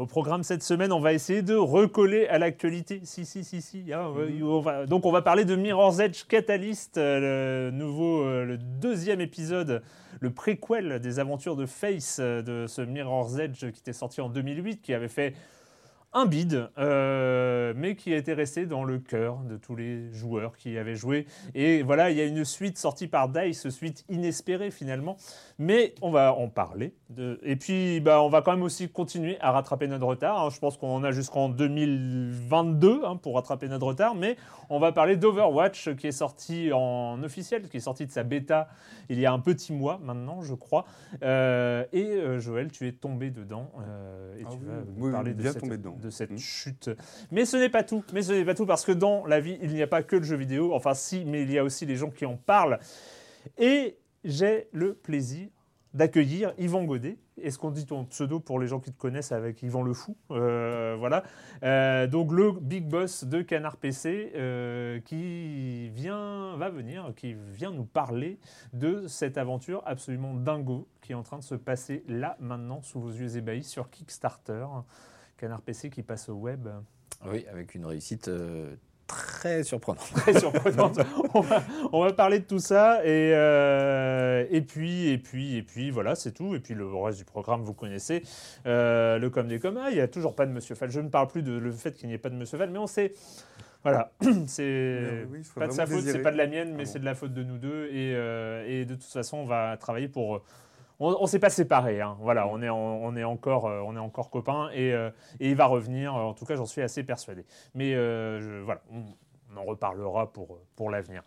Au programme cette semaine, on va essayer de recoller à l'actualité. Si, si, si, si. hein, on va- donc, on va parler de Mirror's Edge Catalyst, euh, le nouveau, euh, le deuxième épisode, le préquel des aventures de Face euh, de ce Mirror's Edge qui était sorti en 2008, qui avait fait un bid, euh, mais qui était resté dans le cœur de tous les joueurs qui y avaient joué. Et voilà, il y a une suite sortie par DICE, suite inespérée finalement, mais on va en parler. De... Et puis, bah, on va quand même aussi continuer à rattraper notre retard. hein. Je pense qu'on en a jusqu'en 2022 hein, pour rattraper notre retard, mais on va parler d'Overwatch qui est sorti en officiel, qui est sorti de sa bêta il y a un petit mois maintenant, je crois. Euh, et euh, Joël, tu es tombé dedans et Ah tu oui, vas oui, parler de bien cette, tombé dedans. De cette Mm. chute. Mais ce n'est pas tout. Mais ce n'est pas tout parce que dans la vie, il n'y a pas que le jeu vidéo. Enfin, si, mais il y a aussi les gens qui en parlent. Et j'ai le plaisir d'accueillir Yvan Godet. Est-ce qu'on dit ton pseudo pour les gens qui te connaissent avec Yvan le Fou Euh, Voilà. Euh, donc le big boss de Canard PC euh, qui vient, va venir, qui vient nous parler de cette aventure absolument dingo qui est en train de se passer là, maintenant, sous vos yeux ébahis, sur Kickstarter. Canard PC qui passe au web. Oui, avec une réussite euh, très surprenante. Très surprenante. on, va, on va parler de tout ça et, euh, et puis et puis et puis voilà c'est tout et puis le reste du programme vous connaissez Euh, le comme des comme ah, il y a toujours pas de Monsieur Fall. Je ne parle plus de le fait qu'il n'y ait pas de Monsieur Fall, mais on sait voilà c'est oui, pas de sa faute, c'est pas de la mienne, mais Ah bon. c'est de la faute de nous deux et, euh, et de toute façon on va travailler pour euh, on, on s'est pas séparés, hein. voilà, on est, en- on est encore, euh, on est encore copains et, euh, et il va revenir. En tout cas, j'en suis assez persuadé. Mais euh, je- voilà, on, on en reparlera pour, pour l'avenir.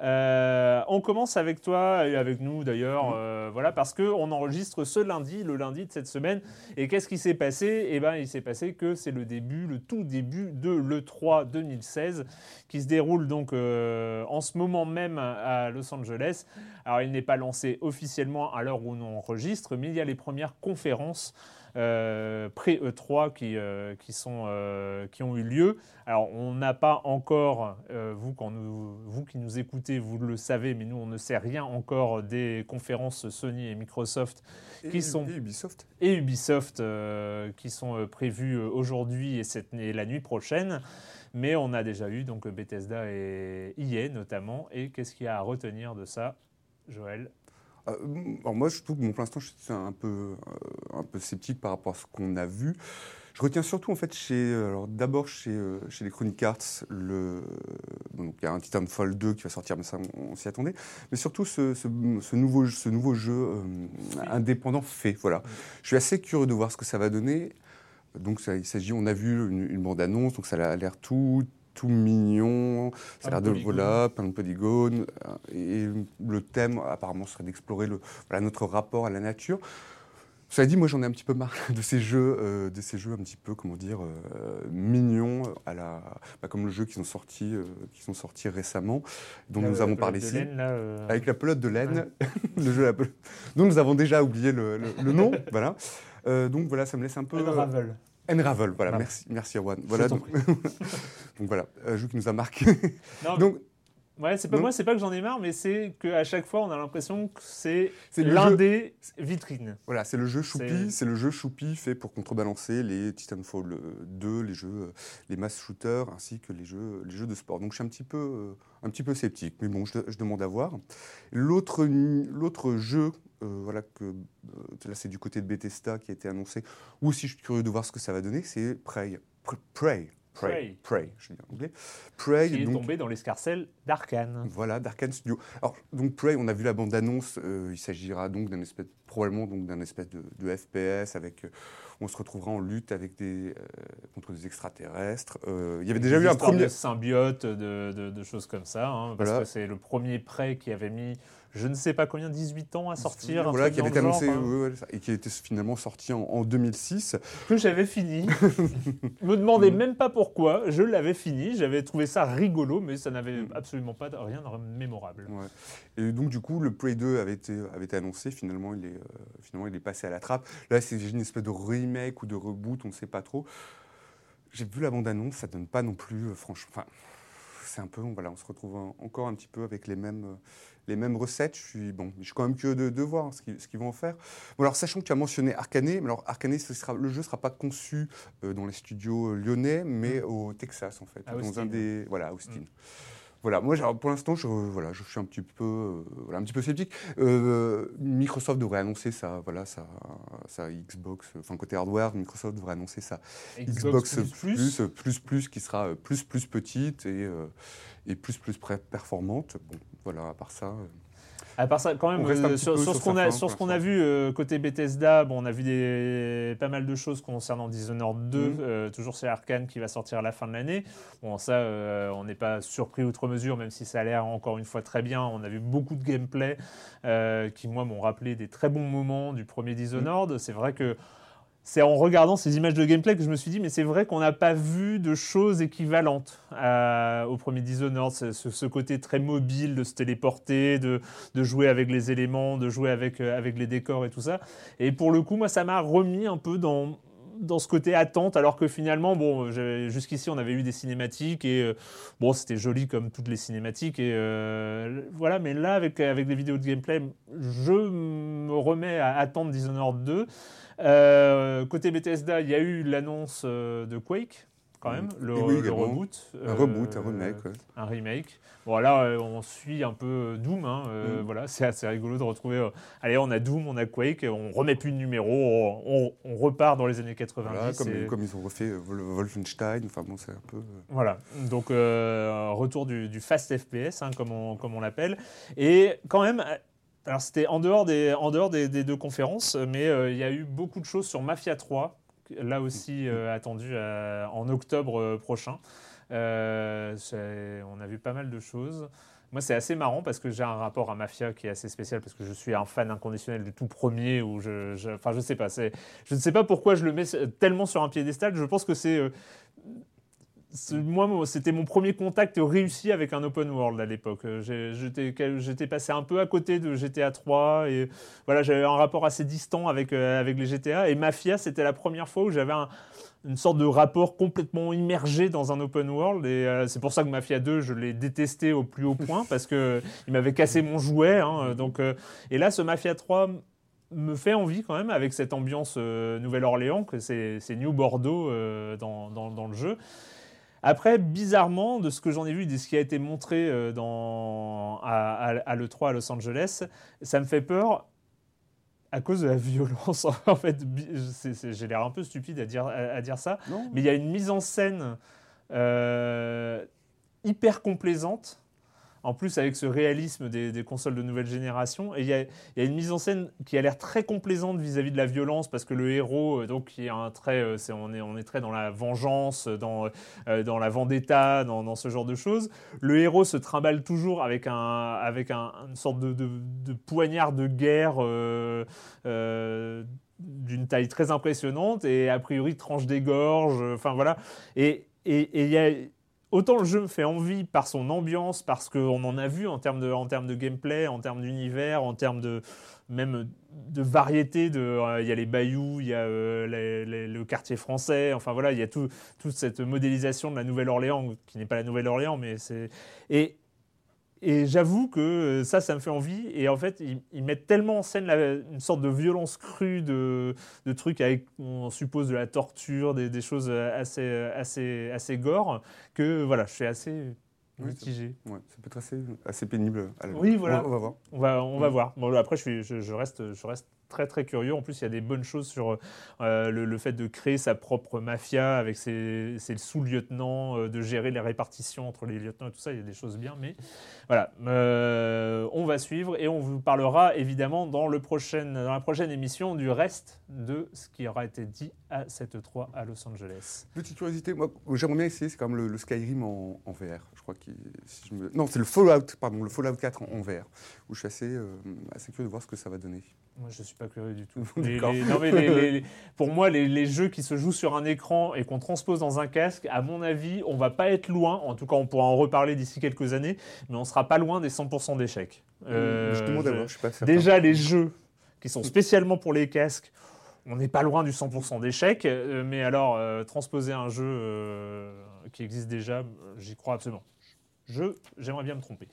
Euh, on commence avec toi et avec nous d'ailleurs, euh, voilà, parce que on enregistre ce lundi, le lundi de cette semaine. Et qu'est-ce qui s'est passé? Eh ben, il s'est passé que c'est le début, le tout début de l'E3 2016, qui se déroule donc euh, en ce moment même à Los Angeles. Alors, il n'est pas lancé officiellement à l'heure où on enregistre, mais il y a les premières conférences euh, pré-E3 qui, euh, qui, sont, euh, qui ont eu lieu. Alors, on n'a pas encore, vous, quand nous, vous qui nous écoutez, vous le savez, mais nous, on ne sait rien encore des conférences Sony et Microsoft qui Et- sont- et Ubisoft. et Ubisoft qui sont prévus euh, aujourd'hui et, cette- et la nuit prochaine. Mais on a déjà eu donc Bethesda et EA notamment. Et qu'est-ce qu'il y a à retenir de ça, Joël? Alors moi, je trouve que bon, pour l'instant, je suis un peu, euh, un peu sceptique par rapport à ce qu'on a vu. Je retiens surtout, en fait, chez, euh, alors d'abord chez, euh, chez les Chronic Arts, le, donc, il y a un Titanfall 2 qui va sortir, mais ça, on, on s'y attendait. Mais surtout ce, ce, ce nouveau, ce nouveau jeu euh, indépendant fait. Voilà. Je suis assez curieux de voir ce que ça va donner. Donc, ça, il s'agit, on a vu une, une bande-annonce, donc ça a l'air tout tout mignon. Ça a l'air de voilà, plein de polygones. euh, Et le thème, apparemment, serait d'explorer voilà, notre rapport à la nature. Cela dit, moi j'en ai un petit peu marre de ces jeux, euh, de ces jeux un petit peu, comment dire, euh, mignons, à la, bah, comme le jeu qui sont sortis, euh, qui sont sortis récemment, dont Là, nous avons parlé ici, laine, là, avec la pelote de laine, le jeu la pelote, dont nous avons déjà oublié le, le- le nom, voilà. Donc voilà, ça me laisse un peu. Unravel. Enravel, voilà, Voilà. merci, merci Erwan. Voilà, donc, donc voilà, un jeu qui nous a marqué. Non, donc ouais, c'est pas moi, c'est pas que j'en ai marre, mais c'est qu'à chaque fois, on a l'impression que c'est l'un des vitrines. Voilà, c'est le jeu Choupi, C'est- le jeu Choupi fait pour contrebalancer les Titanfall euh, 2, les jeux, euh, les mass shooters ainsi que les jeux, les jeux de sport. Donc je suis un petit peu, euh, un petit peu sceptique, mais bon, je, je demande à voir. L'autre, l'autre jeu, euh, voilà que euh, là c'est du côté de Bethesda qui a été annoncé, ou aussi je suis curieux de voir ce que ça va donner, c'est Prey, Pr- Prey, Prey, Prey. Prey, je dis en anglais, Prey. Qui est donc- tombé dans l'escarcelle d'Arkane. voilà, d'Arkane Studio. Alors, donc Prey, on a vu la bande-annonce. euh, il s'agira donc d'un espèce, probablement donc d'un espèce de, de FPS avec. euh, on se retrouvera en lutte avec des euh, contre des extraterrestres. Il y avait déjà eu un premier. de symbiotes, de, de- de choses comme ça, hein, parce Voilà. que c'est le premier prêt qui avait mis, je ne sais pas combien, 18 ans à sortir. un Voilà, qui avait été annoncé genre, hein. et qui était finalement sorti en, en 2006. que j'avais fini. me demandez Mm. même pas pourquoi, je l'avais fini, j'avais trouvé ça rigolo, mais ça n'avait Mm. absolument pas rien de mémorable. Ouais. Et donc du coup, le Prey 2 avait été, avait été annoncé. Finalement, il est euh, finalement il est passé à la trappe. Là, c'est une espèce de remake ou de reboot, on ne sait pas trop. J'ai vu la bande-annonce, ça donne pas non plus, euh, franchement. Enfin, c'est un peu, voilà, on se retrouve un- encore un petit peu avec les mêmes, euh, les mêmes recettes. Je suis bon, je suis quand même curieux de, de voir ce qu'ils, vont en faire. Bon, alors sachant que tu as mentionné Arcané, mais alors Arcané, ce sera, le jeu sera pas conçu euh, dans les studios euh, lyonnais, mais au Texas en fait, À dans Austin. un des, voilà, Austin. Voilà, moi pour l'instant, je, voilà, je suis un petit peu, euh, voilà, un petit peu sceptique. Euh, Microsoft devrait annoncer sa, voilà, sa, sa Xbox, enfin côté hardware, Microsoft devrait annoncer sa Xbox, plus, euh, plus, plus, qui sera plus, plus petite et, euh, et plus, plus performante. Bon, voilà, à part ça. euh, À part ça, quand même, euh, sur, ce qu'on a, sur ce qu'on a vu euh, côté Bethesda, bon, on a vu des, pas mal de choses concernant Dishonored 2, Mhm. euh, toujours chez Arkane qui va sortir à la fin de l'année. Bon, ça, on n'est pas surpris outre mesure, même si ça a l'air encore une fois très bien. On a vu beaucoup de gameplay qui, moi, m'ont rappelé des très bons moments du premier Dishonored. C'est vrai que c'est en regardant ces images de gameplay que je me suis dit, mais c'est vrai qu'on n'a pas vu de choses équivalentes à- au premier Dishonored. Ce, ce- côté très mobile de se téléporter, de, jouer avec les éléments, de jouer avec, euh, avec les décors et tout ça. Et pour le coup, moi, ça m'a remis un peu dans ce côté attente, alors que finalement, bon, jusqu'ici, on avait eu des cinématiques et euh, bon, c'était joli comme toutes les cinématiques et euh, voilà. Mais là, avec avec des vidéos de gameplay, je me remets à attendre Dishonored 2. Euh, côté Bethesda, il y a eu l'annonce euh, de Quake, quand même, le, Et oui, le reboot. un euh, reboot, un remake. ouais. un remake. Bon, là, euh, on suit un peu Doom. hein, euh, Mm. Voilà, c'est assez rigolo de retrouver. euh, allez, on a Doom, on a Quake, on remet plus de numéros, on, repart dans les années 90. Voilà, comme, et- comme ils ont refait euh, Wol- Wolfenstein. Enfin bon, c'est un peu. euh, voilà, donc euh, retour du, du fast FPS, hein, comme on, comme on l'appelle. Et quand même, euh, alors c'était en dehors, des, en dehors des, des deux conférences, mais euh, il y a eu beaucoup de choses sur Mafia 3, là aussi euh, attendu euh, en octobre prochain. Euh, on a vu pas mal de choses. Moi, c'est assez marrant parce que j'ai un rapport à Mafia qui est assez spécial parce que je suis un fan inconditionnel du tout premier. Je, je- enfin, je sais pas. Je ne sais pas pourquoi je le mets tellement sur un piédestal. Je pense que c'est- moi, c'était mon premier contact réussi avec un open world à l'époque. Euh, J'étais passé un peu à côté de GTA 3 et voilà, j'avais un rapport assez distant avec, euh, avec les GTA. Et Mafia, c'était la première fois où j'avais un- une sorte de rapport complètement immergé dans un open world. Et euh, c'est pour ça que Mafia 2, je l'ai détesté au plus haut point parce que il m'avait cassé mon jouet. hein. donc, euh, et là, ce Mafia 3 me fait envie quand même avec cette ambiance euh, Nouvelle-Orléans, que c'est New Bordeaux dans, dans- dans le jeu. Après, bizarrement, de ce que j'en ai vu, de ce qui a été montré euh, dans, à, à- à l'E3 à Los Angeles, ça me fait peur à cause de la violence. en fait, j'ai l'air un peu stupide à dire, à, à dire ça, Non, mais il y a une mise en scène euh, hyper complaisante. En plus avec ce réalisme des, consoles de nouvelle génération. Et il y a, une mise en scène qui a l'air très complaisante vis-à-vis de la violence, parce que le héros, euh, donc, qui est un trait, euh, c'est, on, est, on est très dans la vengeance, dans, euh, dans la vendetta, dans, ce genre de choses. Le héros se trimballe toujours avec, un, avec un- une sorte de, poignard de guerre. d'une taille très impressionnante et a priori tranche des gorges, enfin voilà. Et et- et il y a autant le jeu me fait envie par son ambiance, parce qu'on en a vu en termes de, gameplay, en termes d'univers, en termes de même de variété. Euh, il y a les bayous, il y a euh, le quartier français, enfin voilà, il y a tout, toute cette modélisation de la Nouvelle-Orléans, qui n'est pas la Nouvelle-Orléans, mais c'est... et j'avoue que euh, ça, ça me fait envie. Et en fait, ils, mettent tellement en scène la- une sorte de violence crue, de, trucs avec, on suppose, de la torture, des, des choses assez, assez, assez gore, que voilà, je suis assez Oui, mitigé. Ouais, ça peut être assez, assez pénible. à la- Oui, voilà. On va, on va voir. On va, on va Mm. voir. Bon, après, je, suis, je, je reste, je reste très très curieux. En plus, il y a des bonnes choses sur euh, le, le fait de créer sa propre mafia avec ses, ses sous-lieutenants, euh, de gérer les répartitions entre les lieutenants et tout ça. Il y a des choses bien, mais voilà. Euh, on va suivre et on vous parlera évidemment dans, le prochain, dans la prochaine émission du reste de ce qui aura été dit à cette 3 à Los Angeles. Petite curiosité, moi, j'aimerais bien essayer, c'est quand même le, le Skyrim en, en VR. Je crois qu'il. si je me- Non, c'est le Fallout, pardon, le Fallout 4 en, en VR, où je suis assez, euh, assez curieux de voir ce que ça va donner. Moi, je suis pas curieux du tout. Les- D'accord. les- non, mais les- les- pour moi, les, jeux qui se jouent sur un écran et qu'on transpose dans un casque, à mon avis, on va pas être loin. En tout cas, on pourra en reparler d'ici quelques années, mais on sera pas loin des 100% d'échecs. Euh, je demande je- à voir, je suis pas certain. Déjà, les jeux qui sont spécialement pour les casques, on n'est pas loin du 100% d'échecs. euh, mais alors, euh, transposer un jeu euh, qui existe déjà, j'y crois absolument. J'aimerais bien me tromper.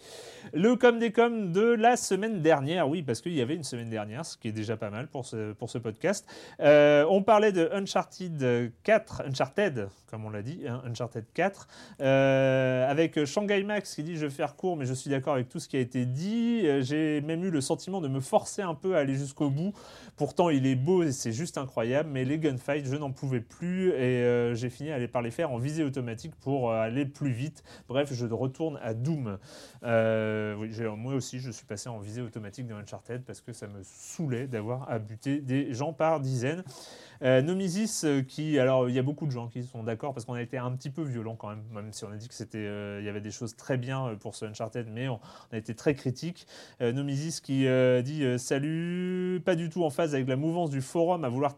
Le com des coms de la semaine dernière, oui, parce qu'il y avait une semaine dernière, ce qui est déjà pas mal pour ce, pour ce podcast. Euh, on parlait de Uncharted 4, Uncharted, comme on l'a dit, hein, Uncharted 4, euh, avec Shanghai Max qui dit Je vais faire court, mais je suis d'accord avec tout ce qui a été dit. Euh, J'ai même eu le sentiment de me forcer un peu à aller jusqu'au bout. Pourtant, il est beau et c'est juste incroyable, mais les gunfights, je n'en pouvais plus et j'ai fini par les faire en visée automatique pour aller plus vite. Bref, je retourne à Doom. Euh, moi aussi, je suis passé en visée automatique dans Uncharted parce que ça me saoulait d'avoir à buter des gens par dizaines. Euh, Nomisis, euh, qui, alors il y a beaucoup de gens qui sont d'accord parce qu'on a été un petit peu violent quand même, même si on a dit que c'était, euh, il y avait des choses très bien euh, pour ce Uncharted, mais on, a été très critique. Euh, Nomisis qui dit salut, pas du tout en phase avec la mouvance du forum à vouloir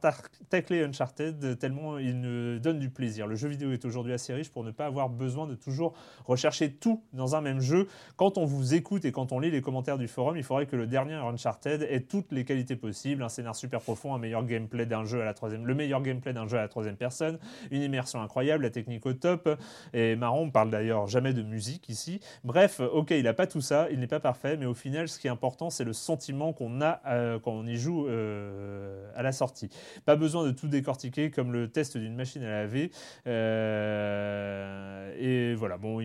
tacler Uncharted tellement il ne donne du plaisir. Le jeu vidéo est aujourd'hui assez riche pour ne pas avoir besoin de toujours rechercher tout dans un même jeu. Quand on vous écoute et quand on lit les commentaires du forum, il faudrait que le dernier Uncharted ait toutes les qualités possibles, un scénar super profond, un meilleur gameplay d'un jeu à la troisième, le meilleur gameplay d'un jeu à la troisième personne, une immersion incroyable, la technique au top. Et marrant, on parle d'ailleurs jamais de musique ici. Bref, ok, il n'a pas tout ça, il n'est pas parfait, mais au final, ce qui est important, c'est le sentiment qu'on a euh, quand on y joue euh, à la sortie. Pas besoin de tout décortiquer comme le test d'une machine à laver. Euh, et voilà, bon,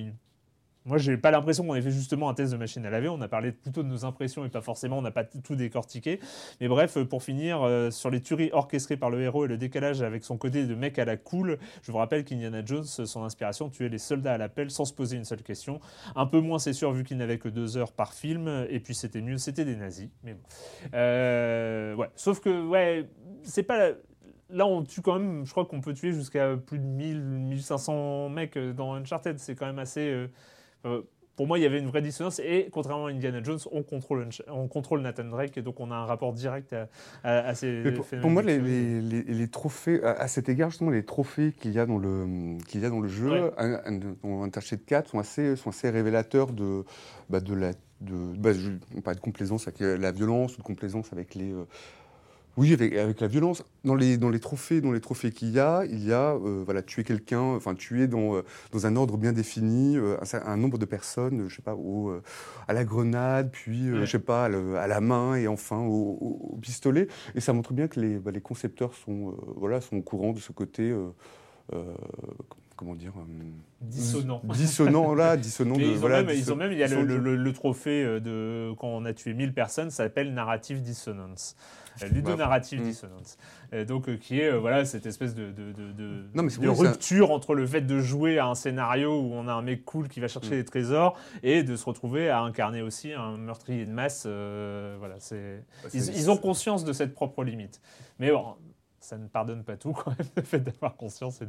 moi, j'ai pas l'impression qu'on ait fait justement un test de machine à laver. On a parlé plutôt de nos impressions et pas forcément, on n'a pas tout décortiqué. Mais bref, euh, pour finir, euh, sur les tueries orchestrées par le héros et le décalage avec son côté de mec à la cool, je vous rappelle qu'Indiana Jones, son inspiration, tuait les soldats à l'appel sans se poser une seule question. Un peu moins, c'est sûr, vu qu'il n'avait que deux heures par film. Et puis, c'était mieux, c'était des nazis. Mais bon. Euh, ouais. Sauf que, ouais, c'est pas. la- Là, on tue quand même, je crois qu'on peut tuer jusqu'à plus de 1000, 1500 mecs dans Uncharted. C'est quand même assez. Euh, pour moi, il y avait une vraie dissonance. Et contrairement à Indiana Jones, on contrôle, Unch- on contrôle Nathan Drake. Et donc, on a un rapport direct à, à- à ces. Pour, phénomènes pour moi, les, sexuels. les- les- les trophées, à, à cet égard, justement, les trophées qu'il y a dans le, qu'il y a dans le jeu, Ouais. un- un- dans Uncharted 4, sont assez, sont assez révélateurs de, bah, de la. De, bah, je, on parle de complaisance avec la violence, ou de complaisance avec les. euh, oui, avec, avec la violence. Dans les, dans les trophées, dans les trophées qu'il y a, il y a euh, voilà, tuer quelqu'un, enfin tuer dans, euh, dans un ordre bien défini, euh, un, nombre de personnes, je sais pas, au, à la grenade, puis Ouais. je sais pas, à, le- à la main et enfin au, au- au pistolet. Et ça montre bien que les, bah, les concepteurs sont, voilà, sont au courant de ce côté. Comment dire euh, Dissonant. Dissonant, là, dissonant. De, ils, ont voilà, même, ils ont même, il y a le, trophée euh, de quand on a tué 1000 personnes, ça s'appelle Narrative Dissonance. Euh, Ludonarrative Mm. Dissonance. Donc, qui est voilà, cette espèce de, de, de, de- Non, mais c'est de oui, ça- rupture entre le fait de jouer à un scénario où on a un mec cool qui va chercher Mm. des trésors et de se retrouver à incarner aussi un meurtrier de masse. euh, voilà, c'est, Bah, ils, ils ont conscience de cette propre limite. Mais bon. Ça ne pardonne pas tout quand même, le fait d'avoir conscience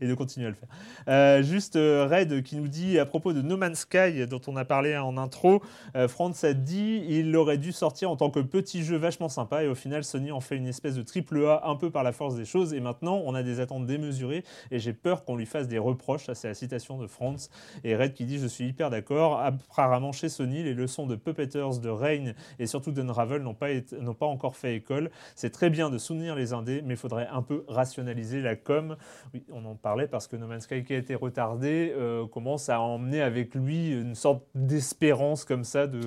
et de, continuer à le faire. Euh, juste euh, Red qui nous dit à propos de No Man's Sky dont on a parlé en intro, euh, Franz a dit il aurait dû sortir en tant que petit jeu vachement sympa et au final Sony en fait une espèce de triple A un peu par la force des choses et maintenant on a des attentes démesurées et j'ai peur qu'on lui fasse des reproches. C'est la citation de Franz et Red qui dit je suis hyper d'accord. Apparemment chez Sony les leçons de Puppeteers, de Rain et surtout d'Unravel n'ont pas encore fait école. C'est très bien de soutenir les indés mais il faudrait un peu rationaliser la com. Oui, on en parlait parce que No Man's Sky qui a été retardé euh, commence à emmener avec lui une sorte d'espérance comme ça de,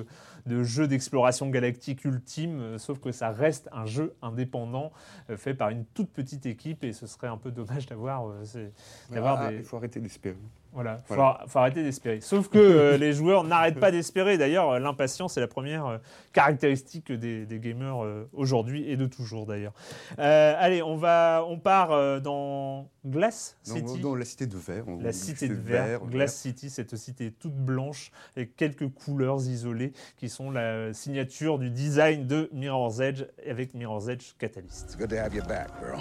de jeu d'exploration galactique ultime, euh, sauf que ça reste un jeu indépendant euh, fait par une toute petite équipe et ce serait un peu dommage d'avoir c'est- d'avoir Ah, des... Il faut arrêter d'espérer. Voilà, faut, Voilà. faut arrêter d'espérer. Sauf que euh, les joueurs n'arrêtent pas d'espérer. D'ailleurs, euh, l'impatience est la première euh, caractéristique des, des gamers euh, aujourd'hui et de toujours d'ailleurs. Euh, allez, on va, on part euh, dans Glass City. dans la cité de verre. La cité de verre, Glass City, cette cité toute blanche avec quelques couleurs isolées qui sont la signature du design de Mirror's Edge avec Mirror's Edge Catalyst. It's good to have you back, girl.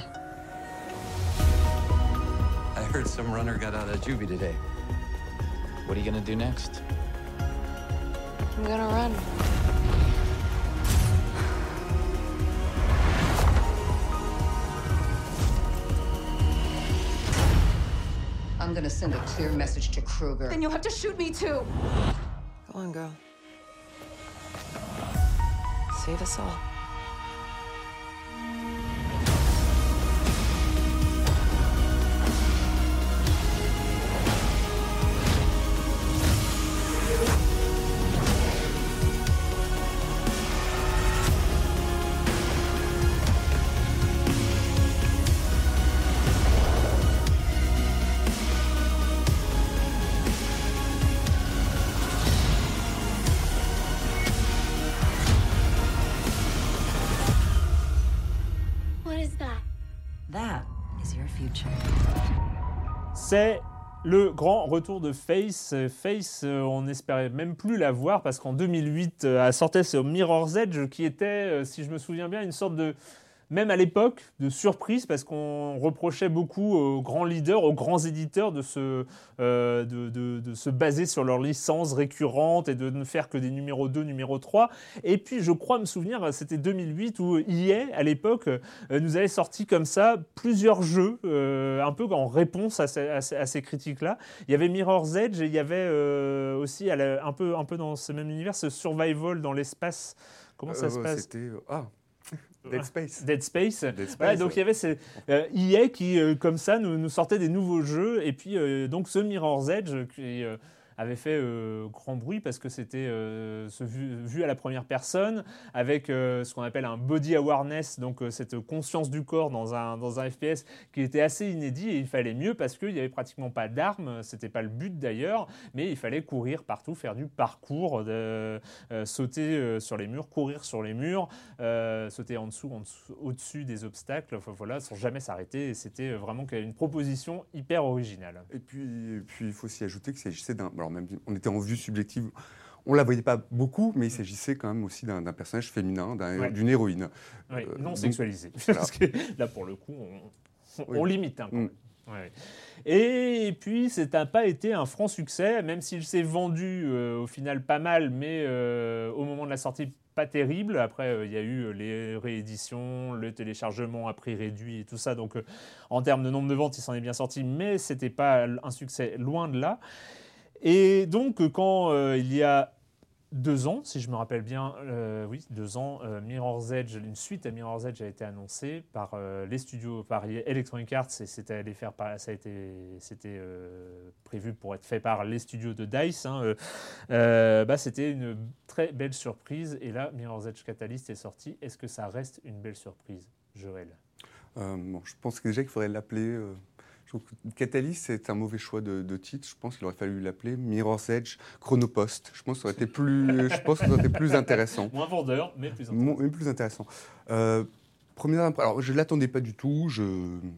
I heard some runner got out of juvie today. What are you gonna do next? I'm gonna run. I'm gonna send a clear message to Kruger. Then you'll have to shoot me too. Go on, girl. Save us all. C'est le grand retour de Face. Face, euh, on n'espérait même plus la voir parce qu'en 2008, euh, elle sortait sur Mirror's Edge qui était, euh, si je me souviens bien, une sorte de même à l'époque, de surprise, parce qu'on reprochait beaucoup aux grands leaders, aux grands éditeurs de se, euh, de, de- de se baser sur leurs licences récurrentes et de ne faire que des numéros 2, numéro 3. Et puis, je crois me souvenir, c'était 2008 où EA, à l'époque, euh, nous avait sorti comme ça plusieurs jeux, euh, un peu en réponse à ces, à critiques-là. Il y avait Mirror's Edge et il y avait euh, aussi, un, peu, un peu dans ce même univers, ce survival dans l'espace. Comment ça se passe? C'était. ah, Dead Space. Dead Space. Dead Space, Voilà, donc il y avait ces, euh, EA qui, euh, comme ça, nous, nous sortait des nouveaux jeux. Et puis, euh, donc, ce Mirror's Edge qui euh, avait fait euh, grand bruit parce que c'était euh, vu, à la première personne avec euh, ce qu'on appelle un body awareness, donc cette conscience du corps dans un, dans un FPS qui était assez inédit et il fallait mieux parce qu'il n'y avait pratiquement pas d'armes, c'était pas le but d'ailleurs, mais il fallait courir partout, faire du parcours, sauter sur les murs, courir sur les murs, sauter en dessous, en dessous- au-dessus des obstacles, voilà, sans jamais s'arrêter. Et c'était vraiment une proposition hyper originale. Et puis, il faut s'y ajouter qu'il s'agissait d'un. Alors, même, on était en vue subjective. On la voyait pas beaucoup, mais il s'agissait quand même aussi d'un personnage féminin, Ouais. d'une héroïne. Euh, non donc, sexualisé. voilà. Parce que là, pour le coup, on, on- Oui. on limite. hein, quand Mm. Ouais. Et puis, n'a pas été un franc succès, même s'il s'est vendu euh, au final pas mal, mais euh, au moment de la sortie, pas terrible. Après, il y a eu les rééditions, le téléchargement à prix réduit et tout ça. Donc, en termes de nombre de ventes, il s'en est bien sorti, mais c'était pas un succès loin de là. Et donc, euh, quand euh, il y a deux ans, si je me rappelle bien, euh, oui, deux ans, Mirror's Edge, une suite à Mirror's Edge a été annoncée par les studios, par Electronic Arts, et c'était allé faire par- ça a été, c'était prévu pour être fait par les studios de Dice. hein, bah, c'était une très belle surprise, et là, Mirror's Edge Catalyst est sorti. Est-ce que ça reste une belle surprise, Joël? Bon, je pense que déjà qu'il faudrait l'appeler. Que Catalyst, c'est un mauvais choix de, de titre. Je pense qu'il aurait fallu l'appeler Mirror's Edge Chronopost. Je pense que ça aurait été plus, je pense que ça aurait été plus intéressant. Moins vendeur, mais plus mais plus intéressant. Euh, première impr- alors je ne l'attendais pas du tout. Je,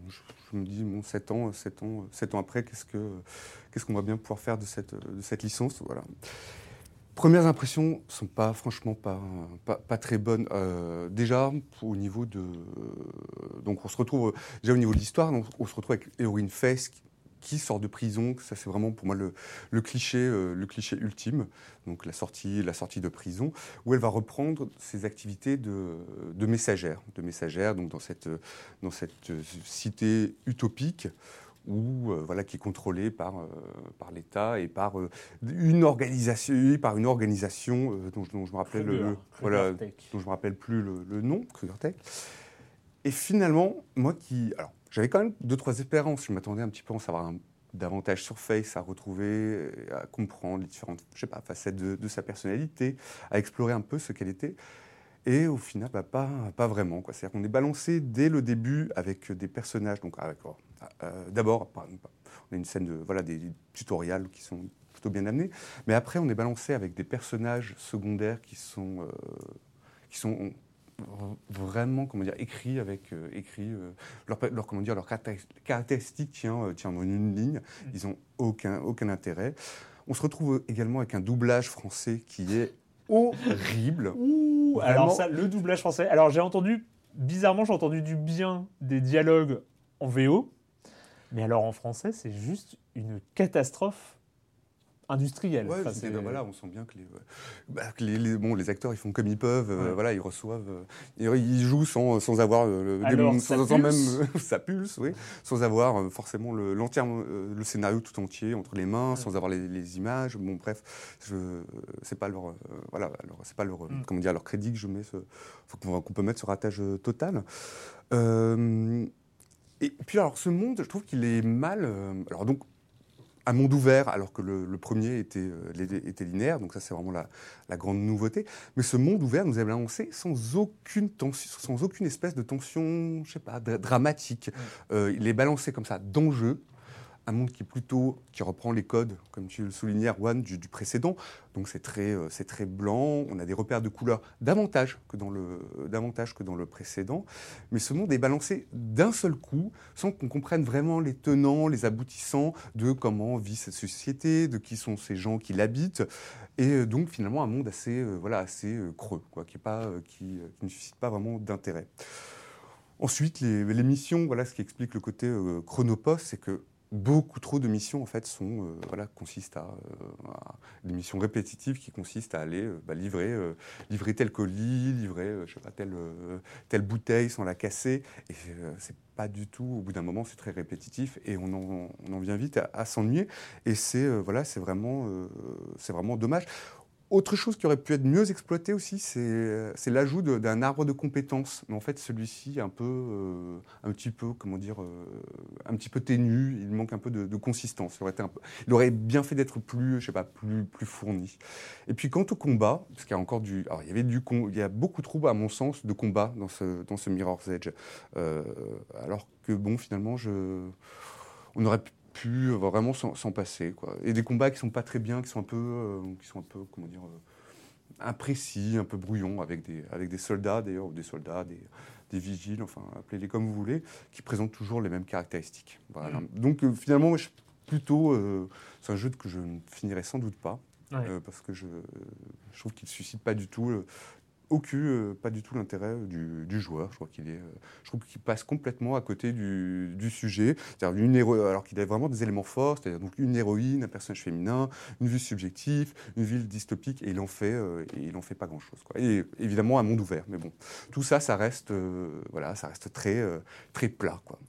je- je me dis, bon, 7 ans, 7 ans, 7 ans après, qu'est-ce que qu'est-ce qu'on va bien pouvoir faire de cette, de cette licence? Voilà. Premières impressions sont pas, franchement, pas, pas, très bonnes. Euh, déjà, au niveau de. Donc, on se retrouve. Déjà, au niveau de l'histoire, on se retrouve avec Héroïne Fess qui, sort de prison. Ça, c'est vraiment pour moi le, le cliché, euh, le cliché ultime. Donc, la sortie, la sortie de prison, où elle va reprendre ses activités de, de messagère. De messagère, donc dans cette, dans cette euh, cité utopique où, euh, voilà, qui est contrôlée par, euh, par l'État et par euh, une organisation, par une organisation dont, je- dont je me rappelle le, le- voilà, dont je me rappelle plus le, le nom, Krugertech. Et finalement, moi qui, alors, j'avais quand même deux trois espérances. Je m'attendais un petit peu à en savoir un- davantage sur Face, à retrouver, à comprendre les différentes, je sais pas, facettes de, de sa personnalité, à explorer un peu ce qu'elle était. Et au final, bah, pas, pas vraiment. C'est-à-dire qu'on est balancé dès le début avec des personnages. Donc, avec, euh, d'abord, on a une scène de voilà des tutoriels qui sont plutôt bien amenés, mais après, on est balancé avec des personnages secondaires qui sont euh, qui sont vraiment comment dire écrits avec euh, écrits euh, leur, leur comment dire leurs caractéris- caractéristiques tient euh, tient en une ligne. Ils ont aucun aucun intérêt. On se retrouve également avec un doublage français qui est horrible. Ouh, alors ça, le doublage français. Alors j'ai entendu, bizarrement, j'ai entendu du bien des dialogues en VO, mais alors en français, c'est juste une catastrophe industrielle. Ouais, Enfin, c'est- c'est- voilà, on sent bien que les, euh, bah, que les, les- bon, les acteurs ils font comme ils peuvent, euh, voilà, ils reçoivent, euh, ils, jouent sans, sans avoir euh, le, Alors, des- ça sans, sans même ça pulse, oui, sans avoir forcément le, le scénario tout entier entre les mains, sans avoir les, les images. Bon, bref, je, c'est pas leur, voilà, leur- c'est pas leur, Mm. comment dire, leur crédit que je mets, ce, qu'on, qu'on peut mettre sur ratage total. Euh, et puis alors ce monde, je trouve qu'il est mal. euh, alors donc un monde ouvert, alors que le, le premier était, euh, était linéaire, donc ça c'est vraiment la, la grande nouveauté. Mais ce monde ouvert nous est annoncé sans aucune tension, sans aucune espèce de tension, je sais pas, dra- dramatique. Euh, il est balancé comme ça d'enjeux. Un monde qui plutôt qui reprend les codes, comme tu le soulignais, Erwan, du, précédent. Donc c'est très, euh, très blanc. On a des repères de couleurs davantage que dans le, davantage que dans le précédent. Mais ce monde est balancé d'un seul coup, sans qu'on comprenne vraiment les tenants, les aboutissants de comment vit cette société, de qui sont ces gens qui l'habitent, et euh, donc finalement un monde assez, euh, voilà, assez creux, quoi, qui, est pas, qui, ne suscite pas vraiment d'intérêt. Ensuite, les, les missions, voilà, ce qui explique le côté chronopost, c'est que beaucoup trop de missions en fait sont euh, voilà consistent à, euh, à des missions répétitives qui consistent à aller euh, bah, livrer livrer tel colis livrer je sais pas telle telle bouteille sans la casser. Et c'est pas du tout au bout d'un moment c'est très répétitif et on en, on en vient vite à, à s'ennuyer. Et c'est voilà c'est vraiment c'est vraiment dommage autre chose qui aurait pu être mieux exploité aussi, c'est euh, l'ajout d'un arbre de compétences. Mais en fait, celui-ci est un peu, euh, un petit peu, comment dire, euh, un petit peu ténu. Il manque un peu de, consistance. Il aurait, été il aurait bien fait d'être plus, je sais pas, plus, plus fourni. Et puis quant au combat, parce qu'il y a encore du, alors il y avait du, il y a beaucoup trop, à mon sens, de combat dans ce, dans ce Mirror's Edge. Alors que bon, finalement, on aurait pu pu vraiment s'en passer quoi. Et des combats qui sont pas très bien, qui sont un peu, euh, qui sont un peu comment dire, euh, imprécis, un peu brouillons avec des avec des soldats d'ailleurs, ou des soldats, des, des vigiles, enfin appelez-les comme vous voulez, qui présentent toujours les mêmes caractéristiques. Voilà. Donc euh, finalement, moi, je, plutôt, euh, c'est un jeu que je ne finirai sans doute pas Ouais. euh, parce que je, je trouve qu'il suscite pas du tout. Euh, aucun, euh, pas du tout l'intérêt du, du joueur. Je crois qu'il est, euh, je trouve qu'il passe complètement à côté du, sujet. C'est-à-dire une héro- alors qu'il a vraiment des éléments forts, c'est-à-dire donc une héroïne, un personnage féminin, une vue subjective, une ville dystopique, et il en fait, euh, fait pas grand-chose. Et évidemment un monde ouvert, mais bon, tout ça, ça reste, euh, voilà, ça reste très, euh, très plat, quoi.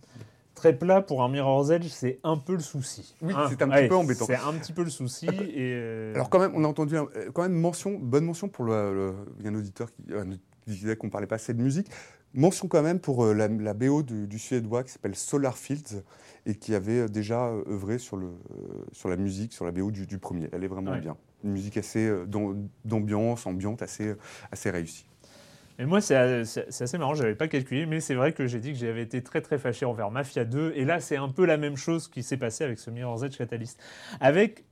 Très plat pour un Mirror's Edge, c'est un peu le souci. Oui, Hein, c'est un petit peu embêtant. C'est un petit peu le souci. et euh, Alors quand même, on a entendu un- euh, quand même mention, bonne mention pour le, le- il y a un auditeur qui, euh, qui disait qu'on parlait pas assez de musique. Mention quand même pour euh, la, la BO du, du suédois qui s'appelle Solar Fields et qui avait déjà œuvré sur, le, sur la musique, sur la BO du, du premier. Elle est vraiment Ouais. bien. Une musique assez d'am- d'ambiance, ambiante, assez, assez réussie. Et moi, c'est assez marrant, je n'avais pas calculé, mais c'est vrai que j'ai dit que j'avais été très très fâché envers Mafia 2, et là, c'est un peu la même chose qui s'est passé avec ce Mirror's Edge Catalyst. Avec,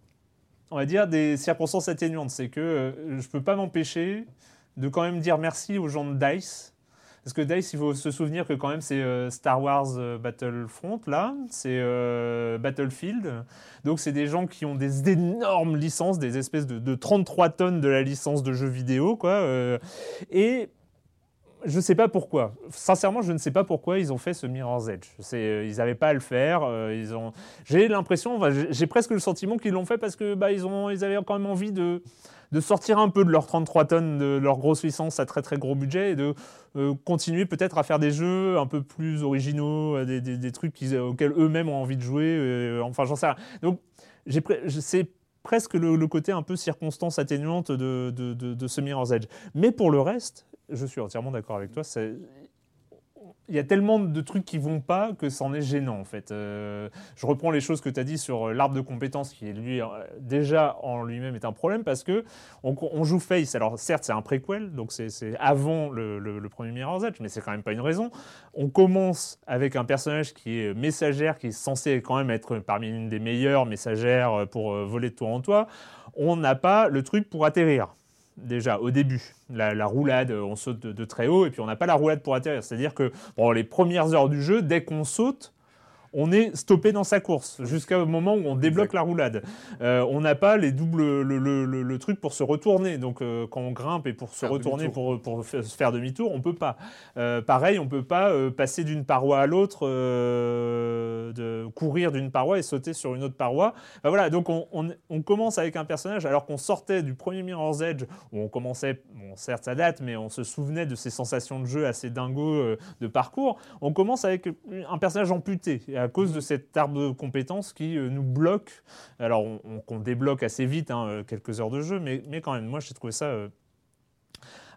on va dire, des circonstances atténuantes. C'est que euh, je peux pas m'empêcher de quand même dire merci aux gens de DICE. Parce que DICE, il faut se souvenir que quand même c'est euh, Star Wars euh, Battlefront, là, c'est Battlefield. Donc c'est des gens qui ont des énormes licences, des espèces de, de 33 tonnes de la licence de jeux vidéo, quoi. et je ne sais pas pourquoi. Sincèrement, je ne sais pas pourquoi ils ont fait ce Mirror's Edge. Euh, ils n'avaient pas à le faire. euh. J'ai l'impression, j'ai presque le sentiment qu'ils l'ont fait parce que bah, ils avaient quand même envie de sortir un peu de leurs 33 tonnes de leur grosse licence à très très gros budget et de euh, continuer peut-être à faire des jeux un peu plus originaux, des, trucs auxquels eux-mêmes ont envie de jouer. enfin, j'en sais rien. Donc, c'est presque le, côté un peu circonstance atténuante de- de ce Mirror's Edge. Mais pour le reste, je suis entièrement d'accord avec toi. Il y a tellement de trucs qui vont pas que c'en est gênant en fait. Euh, je reprends les choses que tu as dit sur euh, l'arbre de compétences qui lui euh, déjà en lui-même est un problème parce que on, on joue Face. Alors certes c'est un préquel donc c'est avant le, le- le premier Mirror's Edge mais c'est quand même pas une raison. On commence avec un personnage qui est messagère qui est censé quand même être parmi une des meilleures messagères pour voler de toi en toi. On n'a pas le truc pour atterrir déjà au début. La, la roulade, euh, on saute de, très haut et puis on n'a pas la roulade pour atterrir. C'est-à-dire que bon, les premières heures du jeu, dès qu'on saute, on est stoppé dans sa course jusqu'au moment où on débloque la roulade. Euh, on n'a pas les doubles, le, le- le- le truc pour se retourner. Donc euh, quand on grimpe et pour se Faire retourner, pour, pour faire demi-tour, on peut pas. Euh, pareil, on peut pas passer d'une paroi à l'autre, de courir d'une paroi et sauter sur une autre paroi. Voilà, donc on, on- on commence avec un personnage alors qu'on sortait du premier Mirror's Edge où on commençait, bon certes ça date, mais on se souvenait de ces sensations de jeu assez dingos euh, de parcours. On commence avec un personnage amputé à cause de cet arbre de compétences qui euh, nous bloque. Alors on, débloque assez vite, hein, euh, quelques heures de jeu, mais, mais quand même, moi j'ai trouvé ça.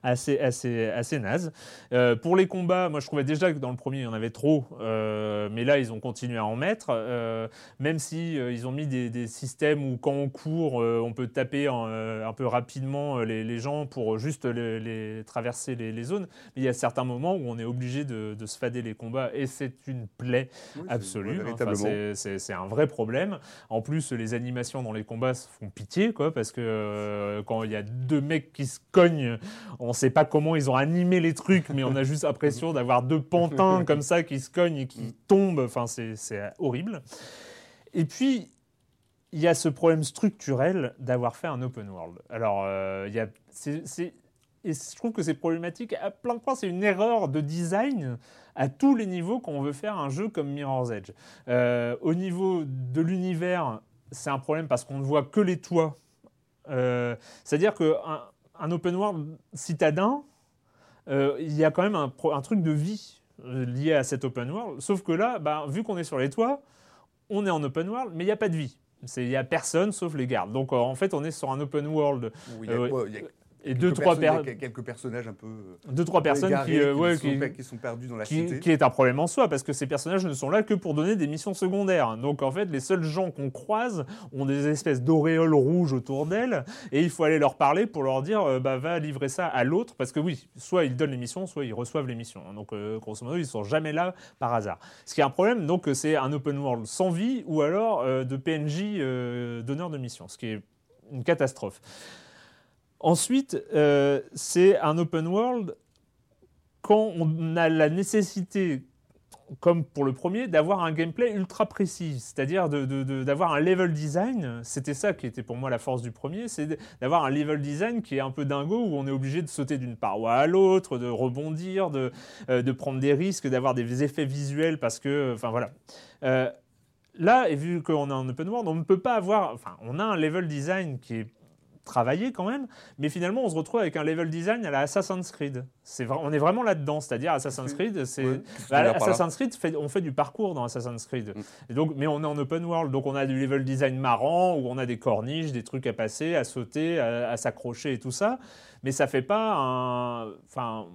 Assez, assez, assez naze. Euh, pour les combats, moi je trouvais déjà que dans le premier il y en avait trop, euh, mais là ils ont continué à en mettre, euh, même si ils ont mis des, des systèmes où quand on court, on peut taper en, un peu rapidement les, les gens pour juste les, les- traverser les, les zones, mais il y a certains moments où on est obligé de, de se fader les combats et c'est une plaie Oui, c'est- absolue. ouais. Enfin, véritablement. c'est- un vrai problème. En plus, les animations dans les combats font pitié, quoi, parce que quand il y a deux mecs qui se cognent, on ne sait pas comment ils ont animé les trucs, mais on a juste l'impression d'avoir deux pantins comme ça qui se cognent et qui tombent. Enfin, c'est horrible. Et puis, il y a ce problème structurel d'avoir fait un open world. Alors, euh, c'est- et je trouve que c'est problématique à plein de points. C'est une erreur de design à tous les niveaux quand on veut faire un jeu comme Mirror's Edge. Euh, au niveau de l'univers, c'est un problème parce qu'on ne voit que les toits. Euh, C'est-à-dire un open world citadin, euh, il y a quand même un, un truc de vie euh, lié à cet open world. Sauf que là, bah, vu qu'on est sur les toits, on est en open world, mais il n'y a pas de vie. Il n'y a personne sauf les gardes. Donc en fait, on est sur un open world Où il y a, Euh, ouais. ouais, il y a et quelques deux trois, personnes- per- quelques personnages un peu euh, deux, trois personnes égarés qui, euh, ouais, sont, qui- qui sont perdus dans la qui, cité. qui est un problème en soi, parce que ces personnages ne sont là que pour donner des missions secondaires. Donc en fait, les seuls gens qu'on croise ont des espèces d'auréoles rouges autour d'elles, et il faut aller leur parler pour leur dire, euh, bah, va livrer ça à l'autre, parce que oui, soit ils donnent les missions, soit ils reçoivent les missions. Donc euh, grosso modo, ils sont jamais là par hasard. Ce qui est un problème, donc c'est un open world sans vie, ou alors de PNJ donneurs de missions, ce qui est une catastrophe. Ensuite, euh, c'est un open world quand on a la nécessité, comme pour le premier, d'avoir un gameplay ultra précis, c'est-à-dire d'avoir un level design. C'était ça qui était pour moi la force du premier, c'est d'avoir un level design qui est un peu dingo, où on est obligé de sauter d'une paroi à l'autre, de rebondir, de, euh, prendre des risques, d'avoir des effets visuels, parce que, enfin voilà. Euh, là, et vu qu'on est en open world, on ne peut pas avoir, enfin, on a un level design qui est travaillé quand même, mais finalement on se retrouve avec un level design à la Assassin's Creed. C'est on est vraiment là-dedans, c'est-à-dire Assassin's Creed, c'est Ouais, bah, Assassin's Creed, fait- on fait du parcours dans Assassin's Creed. Mm. Et donc, mais on est en open world, donc on a du level design marrant, où on a des corniches, des trucs à passer, à sauter, à, à s'accrocher et tout ça, mais ça fait pas un... Enfin,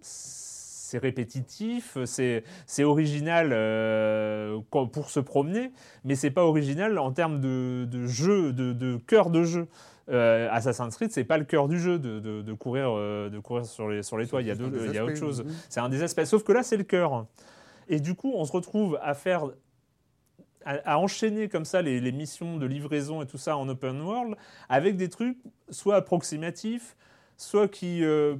c'est répétitif, c'est c'est original euh, pour se promener, mais c'est pas original en termes de, de jeu, de, de cœur de jeu. Euh, Assassin's Creed, c'est pas le cœur du jeu de, de- de courir, euh, de courir sur les, sur les toits. Il y a, deux- il y a autre aspects, chose. C'est un des aspects. Sauf que là, c'est le cœur. Et du coup, on se retrouve à faire. À, enchaîner comme ça les, les missions de livraison et tout ça en open world avec des trucs soit approximatifs, soit qui, euh,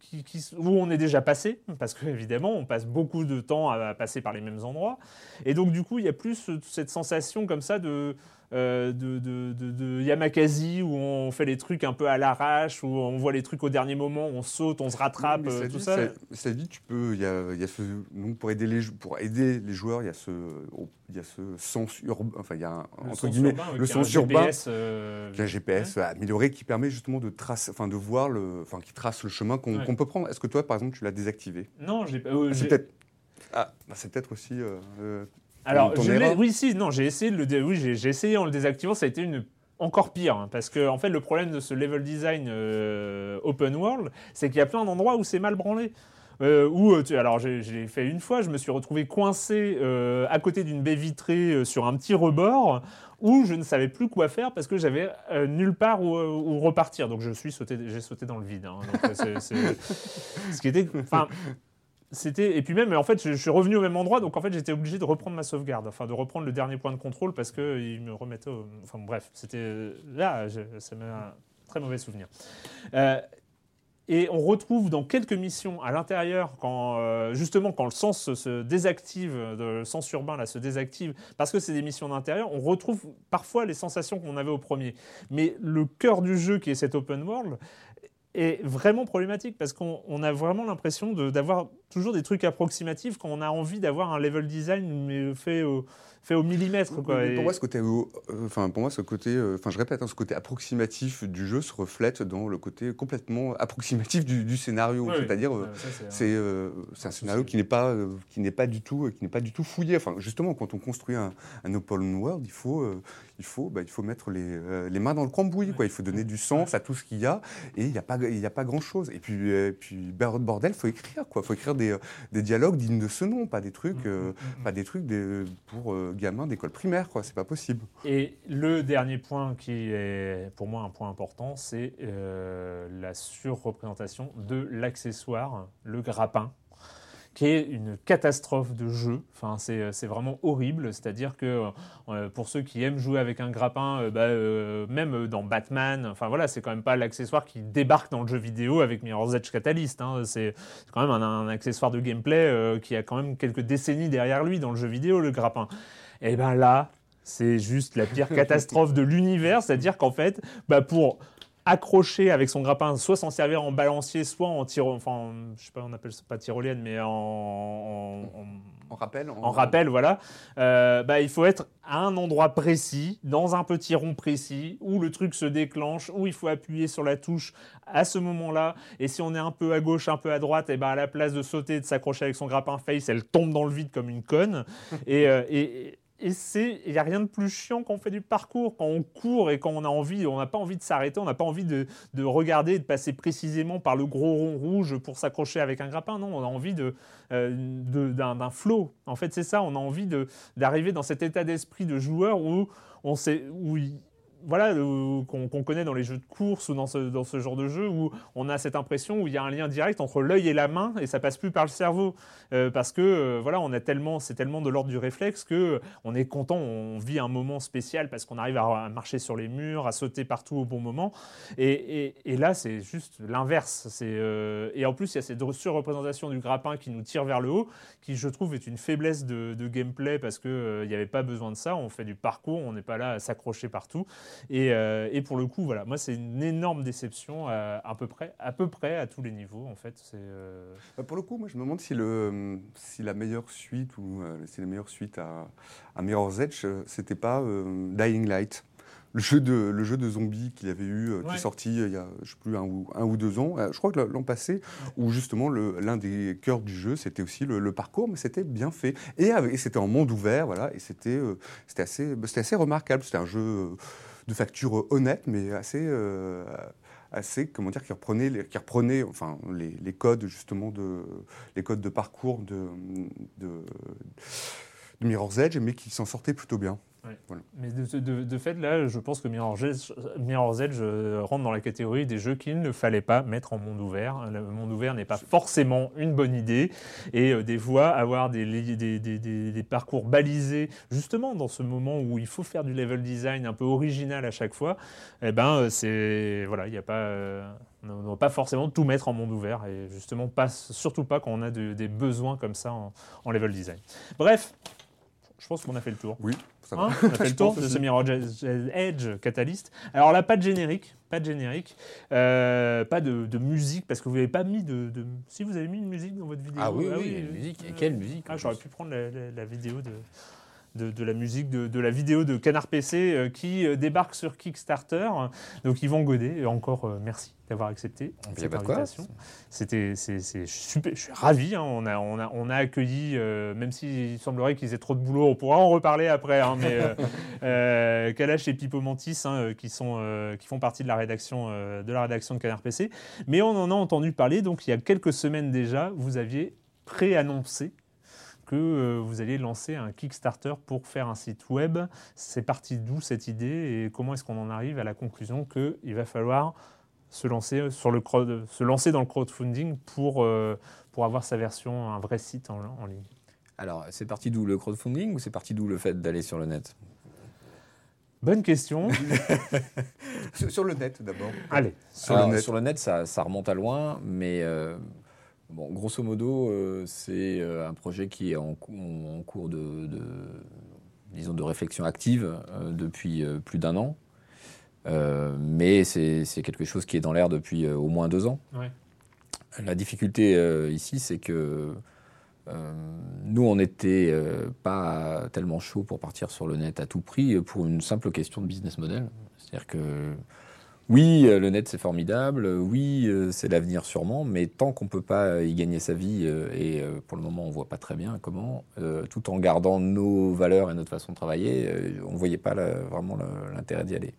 qui- qui- où on est déjà passé, parce qu'évidemment, on passe beaucoup de temps à, à passer par les mêmes endroits. Et donc, du coup, il y a plus euh, cette sensation comme ça de, de, de- de- de Yamakasi, où on fait les trucs un peu à l'arrache, où on voit les trucs au dernier moment, on saute, on se rattrape, Mais euh, cela tout dit, ça. cela dit, tu peux, il y a, il y a ce, donc pour aider les, pour aider les joueurs, il y a ce, il y a ce sens urbain, enfin il y a un- Le entre guillemets urbain, oui, le sens urbain, GPS, euh, qui un GPS amélioré qui permet justement de tracer, enfin de voir le, enfin qui trace le chemin qu'on Ouais. qu'on peut prendre. Est-ce que toi, par exemple, tu l'as désactivé? Non, je l'ai pas. euh, peut-être, ah, bah, c'est peut-être aussi. euh, euh, Alors, je oui, si, non, j'ai essayé de le, dé- oui, j'ai essayé en le désactivant, ça a été une encore pire, hein, parce que en fait, le problème de ce level design euh, open world, c'est qu'il y a plein d'endroits où c'est mal branlé. Euh, où, euh, tu- alors j'ai fait une fois, je me suis retrouvé coincé euh, à côté d'une baie vitrée sur un petit rebord où je ne savais plus quoi faire parce que j'avais euh, nulle part où, où repartir. Donc je suis sauté, j'ai sauté dans le vide. hein. Donc, ce qui était, enfin, c'était et puis même en fait je, suis revenu au même endroit donc en fait j'étais obligé de reprendre ma sauvegarde enfin de reprendre le dernier point de contrôle parce que il me remettait au- enfin bref c'était là je- ça m'a un très mauvais souvenir Euh, et on retrouve dans quelques missions à l'intérieur, quand euh, justement quand le sens se- désactive, euh, le sens urbain là se désactive, parce que c'est des missions d'intérieur, on retrouve parfois les sensations qu'on avait au premier. Mais le cœur du jeu, qui est cet open world, est vraiment problématique parce qu'on on a vraiment l'impression d'avoir toujours des trucs approximatifs quand on a envie d'avoir un level design mais fait au, fait au millimètre. Quoi. Pour moi, ce côté, euh, enfin pour moi, ce côté, euh, enfin je répète, hein, ce côté approximatif du jeu se reflète dans le côté complètement approximatif du, du scénario. Oui. C'est-à-dire, euh, c'est un- euh, scénario qui n'est pas, qui n'est pas du tout, qui n'est pas du tout fouillé. Enfin, justement, quand on construit un, un open world, il faut, il faut, bah, il faut mettre les, les mains dans le cambouis. Quoi. Il faut donner du sens à tout ce qu'il y a, et il n'y a pas, il y a pas grand-chose. Et puis, puis bordel, faut écrire, quoi. Faut écrire des, euh, des dialogues dignes de ce nom, pas des trucs, euh, pas des trucs des- pour euh, gamins d'école primaire, quoi. C'est pas possible. Et le dernier point qui est pour moi un point important, c'est la surreprésentation de l'accessoire, le grappin, qui est une catastrophe de jeu. Enfin, c'est c'est vraiment horrible. C'est-à-dire que euh, pour ceux qui aiment jouer avec un grappin, euh, bah, euh, même dans Batman, enfin voilà, c'est quand même pas l'accessoire qui débarque dans le jeu vidéo avec Mirror's Edge Catalyst. hein. C'est quand même un, un accessoire de gameplay euh, qui a quand même quelques décennies derrière lui dans le jeu vidéo, le grappin. Et ben là, c'est juste la pire catastrophe de l'univers, c'est-à-dire qu'en fait, bah pour accrocher avec son grappin, soit s'en servir en balancier, soit en tiro, enfin, je sais pas, on appelle ça pas tyrolienne, mais en, en- rappel, en rappel, voilà. Euh, bah, il faut être à un endroit précis, dans un petit rond précis, où le truc se déclenche, où il faut appuyer sur la touche à ce moment-là. Et si on est un peu à gauche, un peu à droite, et ben à la place de sauter, de s'accrocher avec son grappin face, elle tombe dans le vide comme une conne. et, euh, et, et il n'y a rien de plus chiant quand on fait du parcours, quand on court et quand on a envie, on n'a pas envie de s'arrêter, on n'a pas envie de, de regarder et de passer précisément par le gros rond rouge pour s'accrocher avec un grappin. Non, on a envie euh, d'un, flow. En fait, c'est ça, on a envie d'arriver dans cet état d'esprit de joueur où on sait, où il- voilà, euh, qu'on, connaît dans les jeux de course ou dans ce, genre de jeu où on a cette impression où il y a un lien direct entre l'œil et la main et ça passe plus par le cerveau Euh, parce que euh, voilà, on a tellement, c'est tellement de l'ordre du réflexe que on est content, on vit un moment spécial parce qu'on arrive à, marcher sur les murs, à sauter partout au bon moment. Et, là, c'est juste l'inverse. C'est et en plus, il y a cette surreprésentation du grappin qui nous tire vers le haut, qui je trouve est une faiblesse de, gameplay parce que il n'y avait pas besoin de ça. On fait du parcours, on n'est pas là à s'accrocher partout. Et, euh, et pour le coup, voilà, moi, c'est une énorme déception à, à peu près, à peu près à tous les niveaux. En fait, c'est euh, Bah, Pour le coup, moi, je me demande si, le, si la meilleure suite ou euh, si la meilleure suite à, à Mirror's Edge, c'était pas Dying Light. Le jeu de, le jeu de zombies qu'il avait eu, euh, qui Ouais. est sorti il y a, je sais plus, un ou, un ou deux ans, je crois que l'an passé, où justement l'un des cœurs du jeu, c'était aussi le, le parcours, mais c'était bien fait. Et, c'était en monde ouvert, voilà, et c'était c'était assez, bah, c'était assez remarquable. C'était un jeu de facture honnête, mais assez, euh, assez comment dire, qui reprenait, les, enfin, les, codes justement de, les codes de parcours de, de, de Mirror's Edge, mais qui s'en sortait plutôt bien. Mais de, de- de fait, là, je pense que Mirror's Edge, Mirror's Edge, euh, rentre dans la catégorie des jeux qu'il ne fallait pas mettre en monde ouvert. Le monde ouvert n'est pas forcément une bonne idée. Et euh, des fois, avoir des, li- des, des- des- des parcours balisés, justement dans ce moment où il faut faire du level design un peu original à chaque fois, eh ben, euh, c'est. Voilà, il n'y a pas. euh, on ne doit pas forcément tout mettre en monde ouvert. Et justement, pas, surtout pas quand on a de- des besoins comme ça en, en level design. Bref. Je pense qu'on a fait le tour. Oui, ça va. Hein, on a fait le tour de ce Mirror's Edge, Catalyst. Alors là, pas de générique, pas de générique, euh, pas de, de musique parce que vous n'avez pas mis de, de- Si vous avez mis une musique dans votre vidéo. Ah oui, oui, une musique. Et quelle musique, Ah, j'aurais pu prendre la, la- la vidéo de. De, de la musique de, de la vidéo de Canard PC euh, qui euh, débarque sur Kickstarter. Donc Yvan Godet, et encore euh, merci d'avoir accepté a cette quoi. invitation. C'était, c'est, super, je suis ravi. hein. On, a, on, a, on a accueilli, euh, même s'il semblerait qu'ils aient trop de boulot, on pourra en reparler après. hein, mais euh, euh, Kalash et Pipo Mantis, hein, qui, sont, qui font partie de la rédaction de la rédaction de Canard PC. Mais on en a entendu parler. Donc il y a quelques semaines déjà, vous aviez préannoncé que euh, vous alliez lancer un Kickstarter pour faire un site web. C'est parti d'où cette idée et comment est-ce qu'on en arrive à la conclusion qu'il va falloir se lancer, sur le crowd- se lancer dans le crowdfunding pour, euh, pour avoir sa version, un vrai site en, en ligne? Alors, c'est parti d'où le crowdfunding ou c'est parti d'où le fait d'aller sur le net? Bonne question. Sur, sur le net d'abord. Allez. Sur Alors, le net. sur le net, ça, ça remonte à loin, mais euh, bon, grosso modo, euh, c'est euh, un projet qui est en, cou- en cours de, de- disons, de réflexion active euh, depuis euh, plus d'un an. Mais c'est quelque chose qui est dans l'air depuis au moins deux ans. Ouais. La difficulté ici, c'est que nous, on n'était pas tellement chaud pour partir sur le net à tout prix pour une simple question de business model. C'est-à-dire que oui, euh, le net c'est formidable, euh, oui, euh, c'est l'avenir sûrement, mais tant qu'on peut pas y gagner sa vie, euh, et euh, pour le moment on voit pas très bien comment, euh, tout en gardant nos valeurs et notre façon de travailler, euh, on voyait pas vraiment l'intérêt d'y aller.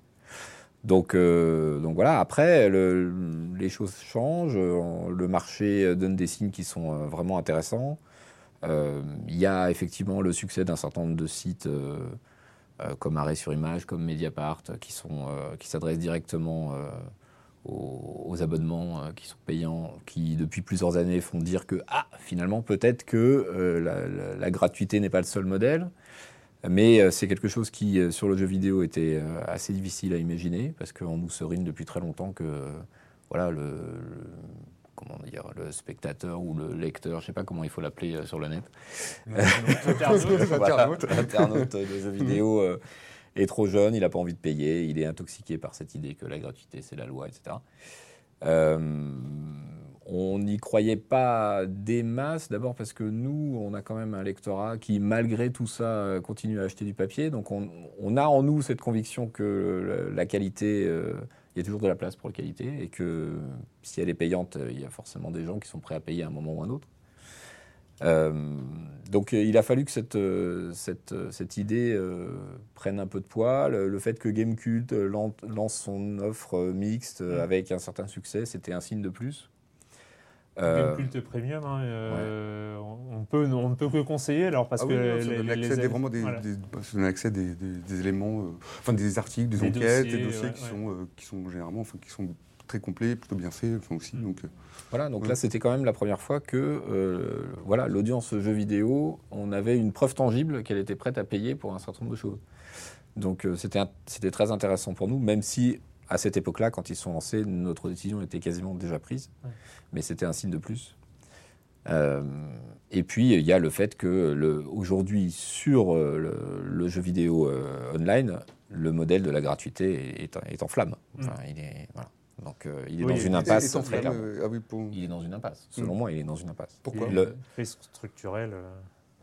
Donc, euh, voilà, après, le- les choses changent, euh, le marché donne des signes qui sont euh, vraiment intéressants. Euh, Il y a effectivement le succès d'un certain nombre de sites euh, euh, comme Arrêt sur Image, comme Mediapart, qui, sont, euh, qui s'adressent directement euh, aux, abonnements euh, qui sont payants, qui depuis plusieurs années font dire que ah, finalement peut-être que euh, la, gratuité n'est pas le seul modèle. Mais euh, c'est quelque chose qui, euh, sur le jeu vidéo, était euh, assez difficile à imaginer, parce qu'on nous serine depuis très longtemps que euh, voilà, le- comment dire, le spectateur ou le lecteur, je sais pas comment il faut l'appeler euh, sur le net, voilà, l'internaute de jeux vidéo euh, est trop jeune, il n'a pas envie de payer, il est intoxiqué par cette idée que la gratuité c'est la loi, etc. Euh, on n'y croyait pas des masses, d'abord parce que nous, on a quand même un lectorat qui, malgré tout ça, continue à acheter du papier. Donc on, on a en nous cette conviction que la, la qualité, euh, il y a toujours de la place pour la qualité et que si elle est payante, il y a forcément des gens qui sont prêts à payer à un moment ou à un autre. Euh, donc euh, il a fallu que cette, euh, cette, cette idée euh, prenne un peu de poids. Le, le fait que Gamecult lan- lance son offre mixte euh, avec un certain succès, c'était un signe de plus. Euh, Culte premium, hein, euh, on, on peut, on ne peut que conseiller alors parce Ah que oui, les- les- accès les- à des, vraiment des, voilà. accès des, des- des éléments, euh, enfin des articles, des, Des enquêtes, dossiers, des dossiers ouais, qui ouais. sont euh, qui sont généralement, enfin qui sont très complets, plutôt bien faits, enfin aussi. Mm. Donc euh, Voilà, donc Ouais. là c'était quand même la première fois que euh, voilà, l'audience jeu vidéo, on avait une preuve tangible qu'elle était prête à payer pour un certain nombre de choses. Donc euh, c'était c'était très intéressant pour nous, même si à cette époque-là, quand ils sont lancés, notre décision était quasiment déjà prise, Ouais. mais c'était un signe de plus. Euh, et puis il y a le fait que aujourd'hui sur euh, le, le jeu vidéo euh, online, le modèle de la gratuité est, est en flamme. Enfin, il est voilà. Donc euh, il est Oui, dans une impasse. très flamme, clairement. ah oui, pour- Il est dans une impasse. Selon Mm. moi, il est dans une impasse. Pourquoi Le- Risque structurel.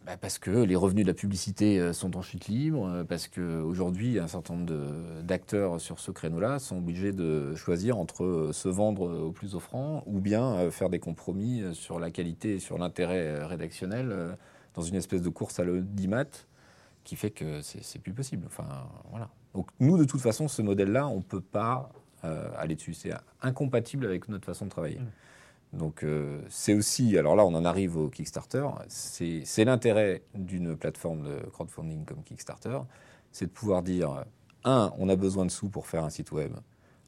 Bah, Parce que les revenus de la publicité euh, sont en chute libre, euh, parce qu'aujourd'hui, un certain nombre d'acteurs sur ce créneau-là sont obligés de choisir entre euh, se vendre au plus offrant ou bien faire des compromis sur la qualité et sur l'intérêt rédactionnel dans une espèce de course à l'audimat qui fait que c'est plus possible. Enfin, voilà. Donc nous, de toute façon, ce modèle-là, on ne peut pas aller dessus. C'est incompatible avec notre façon de travailler. Donc euh, c'est aussi, alors là on en arrive au Kickstarter, c'est l'intérêt d'une plateforme de crowdfunding comme Kickstarter, c'est de pouvoir dire, un, on a besoin de sous pour faire un site web.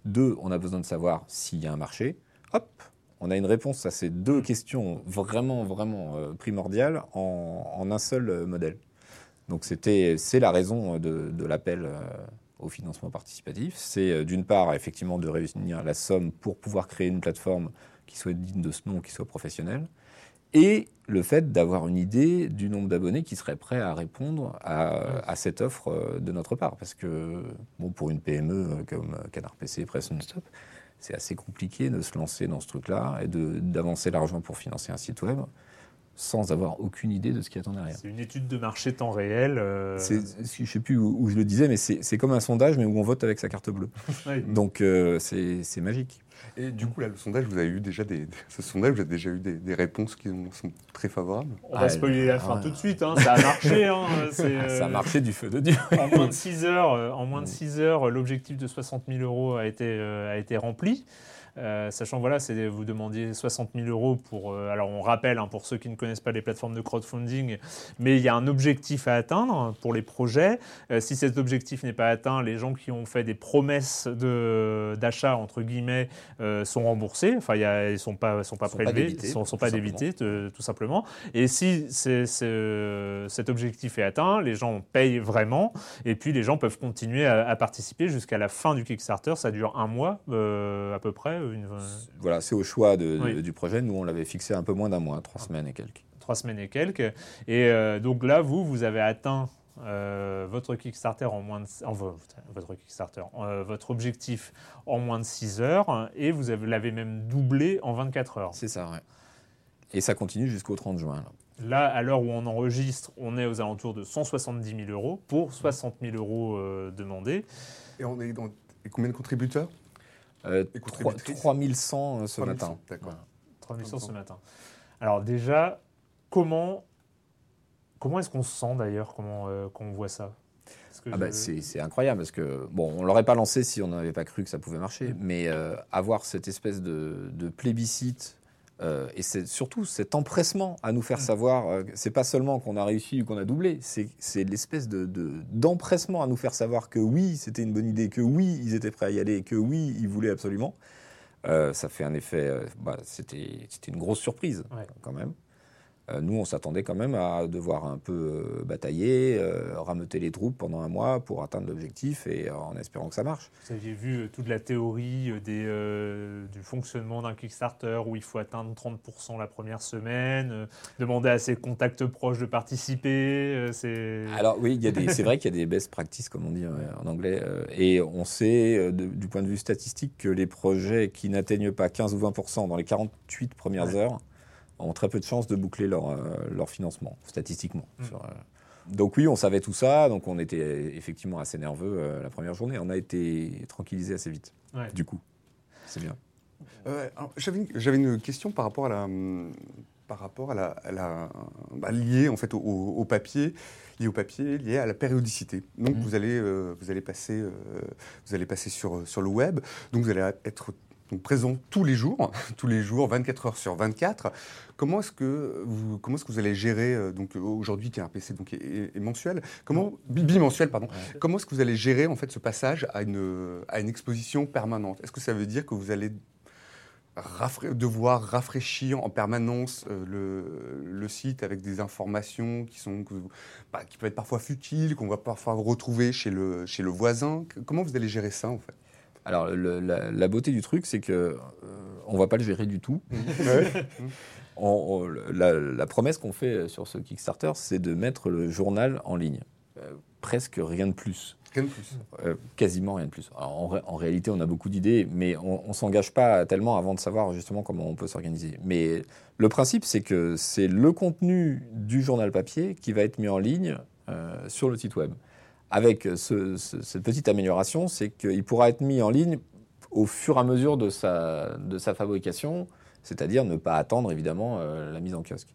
Deux, on a besoin de savoir s'il y a un marché. Hop, on a une réponse à ces deux questions vraiment, vraiment euh, primordiales en, en un seul euh, modèle. Donc c'était, c'est la raison de, de l'appel euh, au financement participatif. C'est d'une part effectivement de réunir la somme pour pouvoir créer une plateforme qui soit digne de ce nom, qui soit professionnelle, et le fait d'avoir une idée du nombre d'abonnés qui seraient prêts à répondre à, à cette offre euh, de notre part. Parce que bon, pour une PME euh, comme Canard PC, Presse Non-Stop, c'est assez compliqué de se lancer dans ce truc-là et d'avancer l'argent pour financer un site web sans avoir aucune idée de ce qui attend derrière. C'est une étude de marché temps réel. euh, Je ne sais plus où, où je le disais, mais c'est comme un sondage, mais où on vote avec sa carte bleue. Donc euh, c'est magique. Et du coup, là, le sondage, vous avez eu déjà des, ce sondage, vous avez déjà eu des, des réponses qui ont- sont très favorables. On va Ah, spoiler la fin ouais. tout de suite. hein, Ça a marché. hein, Ah, Ça a euh, marché du feu de Dieu. En moins de 6 heures, euh, en moins de six heures, l'objectif de 60 000 euros a été, euh, a été rempli. Euh, sachant voilà, c'est vous demandiez 60 000 euros pour. euh, alors on rappelle hein, pour ceux qui ne connaissent pas les plateformes de crowdfunding, mais il y a un objectif à atteindre pour les projets. Euh, si cet objectif n'est pas atteint, les gens qui ont fait des promesses de d'achat entre guillemets sont remboursés. Enfin, il y a- ils sont pas sont pas Sont pas prélevés, débités, sont, sont tout pas simplement. débités tout simplement. Et si c'est- c'est- cet objectif est atteint, les gens payent vraiment. Et puis les gens peuvent continuer à, à participer jusqu'à la fin du Kickstarter. Ça dure un mois à peu près, une, Voilà, c'est au choix de- de- Oui. du projet. Nous, on l'avait fixé un peu moins d'un mois, trois semaines et quelques. trois semaines et quelques. Et euh, donc là, vous, vous avez atteint euh, votre Kickstarter en moins de en, vo- votre Kickstarter, euh, votre objectif en moins de 6 heures et vous avez- l'avez même doublé en 24 heures. C'est ça, ouais. Et ça continue jusqu'au 30 juin. là. Là, à l'heure où on enregistre, on est aux alentours de 170 000 euros pour 60 000 euros euh, demandés. Et on est dans et combien de contributeurs? Euh, Et trois- contributrices 3100 euh, ce 3100, matin. d'accord. Voilà. 3100 ce matin. Alors déjà, comment, comment est-ce qu'on se sent d'ailleurs comment, euh, quand on voit ça? Ah bah, c'est c'est incroyable parce que, bon, on l'aurait pas lancé si on n'avait pas cru que ça pouvait marcher, mais euh, avoir cette espèce de, de plébiscite euh, et c'est surtout cet empressement à nous faire savoir, euh, c'est pas seulement qu'on a réussi ou qu'on a doublé, c'est l'espèce de- de- d'empressement à nous faire savoir que oui, c'était une bonne idée, que oui, ils étaient prêts à y aller, que oui, ils voulaient absolument. Euh, ça fait un effet, euh, bah, c'était c'était une grosse surprise Ouais. quand même. Euh, nous, on s'attendait quand même à devoir un peu euh, batailler, euh, rameuter les troupes pendant un mois pour atteindre l'objectif et en espérant que ça marche. Vous aviez vu toute la théorie des, euh, du fonctionnement d'un Kickstarter où il faut atteindre 30% la première semaine, euh, demander à ses contacts proches de participer. c'est... Alors oui, c'est vrai qu'il y a des best practices, comme on dit en anglais, et on sait de- du point de vue statistique que les projets qui n'atteignent pas 15 ou 20% dans les 48 premières heures ont très peu de chances de boucler leur, euh, leur financement, statistiquement. Mm. Sur, euh, Donc oui, on savait tout ça, donc on était effectivement assez nerveux euh, la première journée. On a été tranquillisé assez vite, Ouais. du coup. C'est bien. Euh, J'avais une, question par rapport à la, par rapport à la, à la bah, liée en fait au, au- au papier, lié au papier, lié à la périodicité. Donc Mhm. vous allez, euh, vous allez passer, euh, vous allez passer sur sur le web. Donc vous allez être donc, présent tous les jours, tous les jours, 24 heures sur 24. Comment est-ce que vous, comment est-ce que vous allez gérer euh, donc aujourd'hui qui est un PC donc est, mensuel, comment bi- bimensuel pardon. Comment est-ce que vous allez gérer en fait ce passage à une à une exposition permanente? Est-ce que ça veut dire que vous allez rafra- devoir rafraîchir en permanence euh, le, le site avec des informations qui, sont, bah, qui peuvent être parfois futiles, qu'on va parfois retrouver chez le, chez le voisin? Comment vous allez gérer ça en fait? Alors le- la, la beauté du truc, c'est que euh, on va pas le gérer du tout. On- on- la, la promesse qu'on fait sur ce Kickstarter, c'est de mettre le journal en ligne. Euh, presque rien de plus. Rien de plus. Euh, quasiment rien de plus. Alors, en, en réalité, on a beaucoup d'idées, mais on ne s'engage pas tellement avant de savoir justement comment on peut s'organiser. Mais le principe, c'est que c'est le contenu du journal papier qui va être mis en ligne euh, sur le site web. Avec ce- ce- cette petite amélioration, c'est qu'il pourra être mis en ligne au fur et à mesure de sa, de sa fabrication, c'est-à-dire ne pas attendre évidemment euh, la mise en kiosque.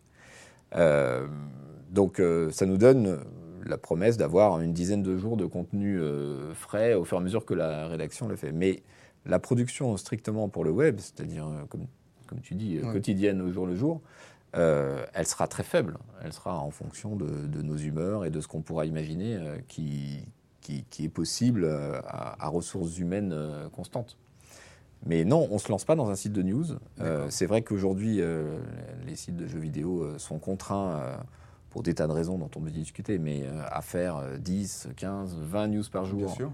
Euh, donc euh, ça nous donne la promesse d'avoir une dizaine de jours de contenu frais au fur et à mesure que la rédaction le fait. Mais la production strictement pour le web, c'est-à-dire, comme, comme tu dis, Ouais. quotidienne au jour le jour, euh, elle sera très faible. Elle sera en fonction de, de nos humeurs et de ce qu'on pourra imaginer euh, qui, qui, qui est possible euh, à, à ressources humaines constantes. Mais non, on ne se lance pas dans un site de news. C'est vrai qu'aujourd'hui, les sites de jeux vidéo sont contraints, pour des tas de raisons dont on peut discuter, mais à faire euh, 10, 15, 20 news par jour Bien sûr.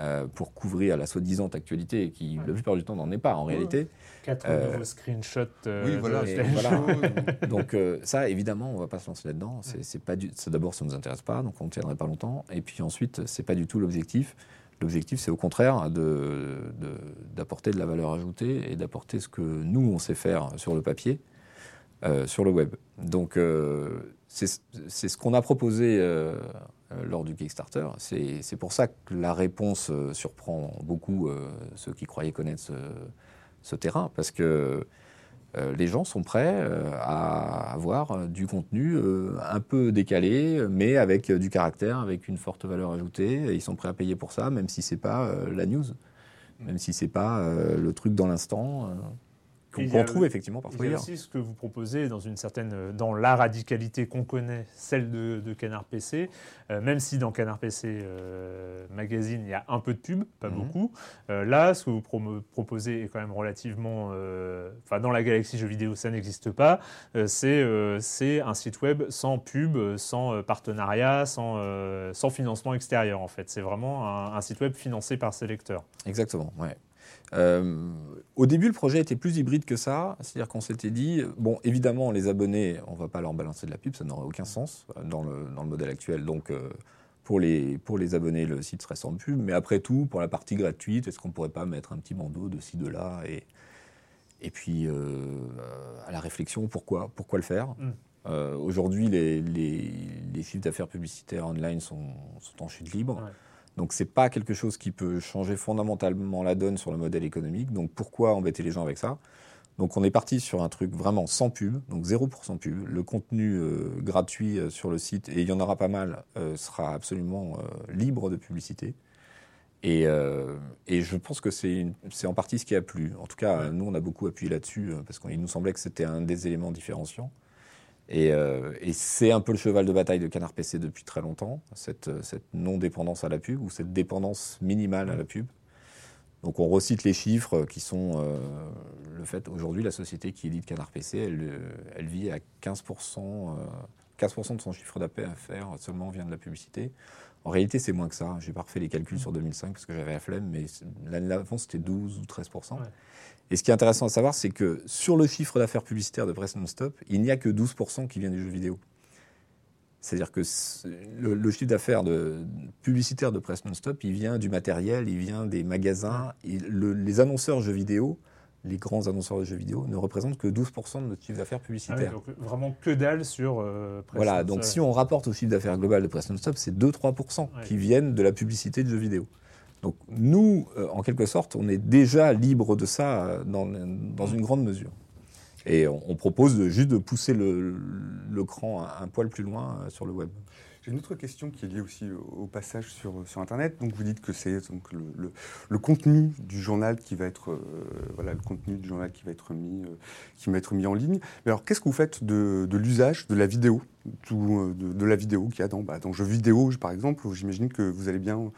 Euh, pour couvrir la soi-disant actualité, qui la plupart du temps n'en est pas en réalité. Quatre Euh, nouveaux screenshots. euh, Oui, voilà, Et. Donc euh, ça, évidemment, on va pas se lancer là-dedans. C'est, c'est pas du... ça, d'abord, ça nous intéresse pas, donc on ne tiendrait pas longtemps. Et puis ensuite, c'est pas du tout l'objectif. L'objectif, c'est au contraire de, de- d'apporter de la valeur ajoutée et d'apporter ce que nous, on sait faire sur le papier, euh, sur le web. Donc euh, c'est, c'est ce qu'on a proposé euh, lors du Kickstarter. C'est, pour ça que la réponse euh, surprend beaucoup euh, ceux qui croyaient connaître ce, ce terrain, parce que euh, les gens sont prêts euh, à avoir euh, du contenu euh, un peu décalé, mais avec euh, du caractère, avec une forte valeur ajoutée. Ils sont prêts à payer pour ça, même si c'est pas euh, la news, même si c'est pas euh, le truc dans l'instant euh, qu'on trouve effectivement a ailleurs. aussi ce que vous proposez dans une certaine, dans la radicalité qu'on connaît, celle de, de Canard PC, euh, même si dans Canard PC euh, Magazine il y a un peu de pub, pas Mhm. beaucoup. euh, là, ce que vous proposez est quand même relativement, enfin dans la galaxie jeux vidéo ça n'existe pas. C'est un site web sans pub, sans partenariat, sans sans financement extérieur en fait. C'est vraiment un, un site web financé par ses lecteurs. Exactement, ouais. Euh, au début, le projet était plus hybride que ça, c'est-à-dire qu'on s'était dit, bon, évidemment, les abonnés, on va pas leur balancer de la pub, ça n'aurait aucun sens euh, dans le, dans le modèle actuel. Donc, euh, pour, les, pour les abonnés, le site serait sans pub. Mais après tout, pour la partie gratuite, est-ce qu'on pourrait pas mettre un petit bandeau de ci, de là et, et puis, euh, à la réflexion, pourquoi, pourquoi le faire? Mm. Aujourd'hui, les, les, les chiffres d'affaires publicitaires online sont, sont en chute libre. Ouais. Donc c'est pas quelque chose qui peut changer fondamentalement la donne sur le modèle économique. Donc pourquoi embêter les gens avec ça? Donc on est parti sur un truc vraiment sans pub, donc 0% pub. Le contenu euh, gratuit euh, sur le site, et il y en aura pas mal, euh, sera absolument libre de publicité. Et, et je pense que c'est en partie ce qui a plu. En tout cas, nous, on a beaucoup appuyé là-dessus parce qu'il nous semblait que c'était un des éléments différenciants. Et, euh, et c'est un peu le cheval de bataille de Canard PC depuis très longtemps, cette, euh, cette non-dépendance à la pub ou cette dépendance minimale à la pub. Donc on recite les chiffres qui sont euh, le fait aujourd'hui la société qui édite Canard PC, elle, elle vit à 15%, euh, 15% de son chiffre d'affaires seulement vient de la publicité. En réalité, c'est moins que ça. J'ai pas refait les calculs sur 2005 parce que j'avais la flemme, mais l'année d'avant, c'était 12 ou 13%. Ouais. Et ce qui est intéressant à savoir, c'est que sur le chiffre d'affaires publicitaire de Press Non-Stop, il n'y a que 12% qui vient du jeu vidéo. C'est-à-dire que le, le chiffre d'affaires de, publicitaire de Press Non-Stop, il vient du matériel, il vient des magasins. Le- les annonceurs jeux vidéo, les grands annonceurs de jeux vidéo, ne représentent que 12% de notre chiffre d'affaires Ah oui, publicitaire. donc vraiment que dalle sur. euh, Press Voilà, donc si on rapporte au chiffre d'affaires global de Press Non-Stop, c'est 2-3% Ouais. qui viennent de la publicité de jeux vidéo. Donc nous, euh, en quelque sorte, on est déjà libre de ça euh, dans, une grande mesure. Et on, propose juste de pousser le, cran un, poil plus loin euh, sur le web. J'ai une autre question qui est liée aussi au, passage sur, Internet. Donc vous dites que c'est donc le, contenu du journal qui va être voilà le contenu du journal qui va être mis qui va être mis en ligne. Mais alors qu'est-ce que vous faites de, l'usage de la vidéo, de, la vidéo qu'il y a dans bah, dans jeux vidéo par exemple J'imagine que vous allez bien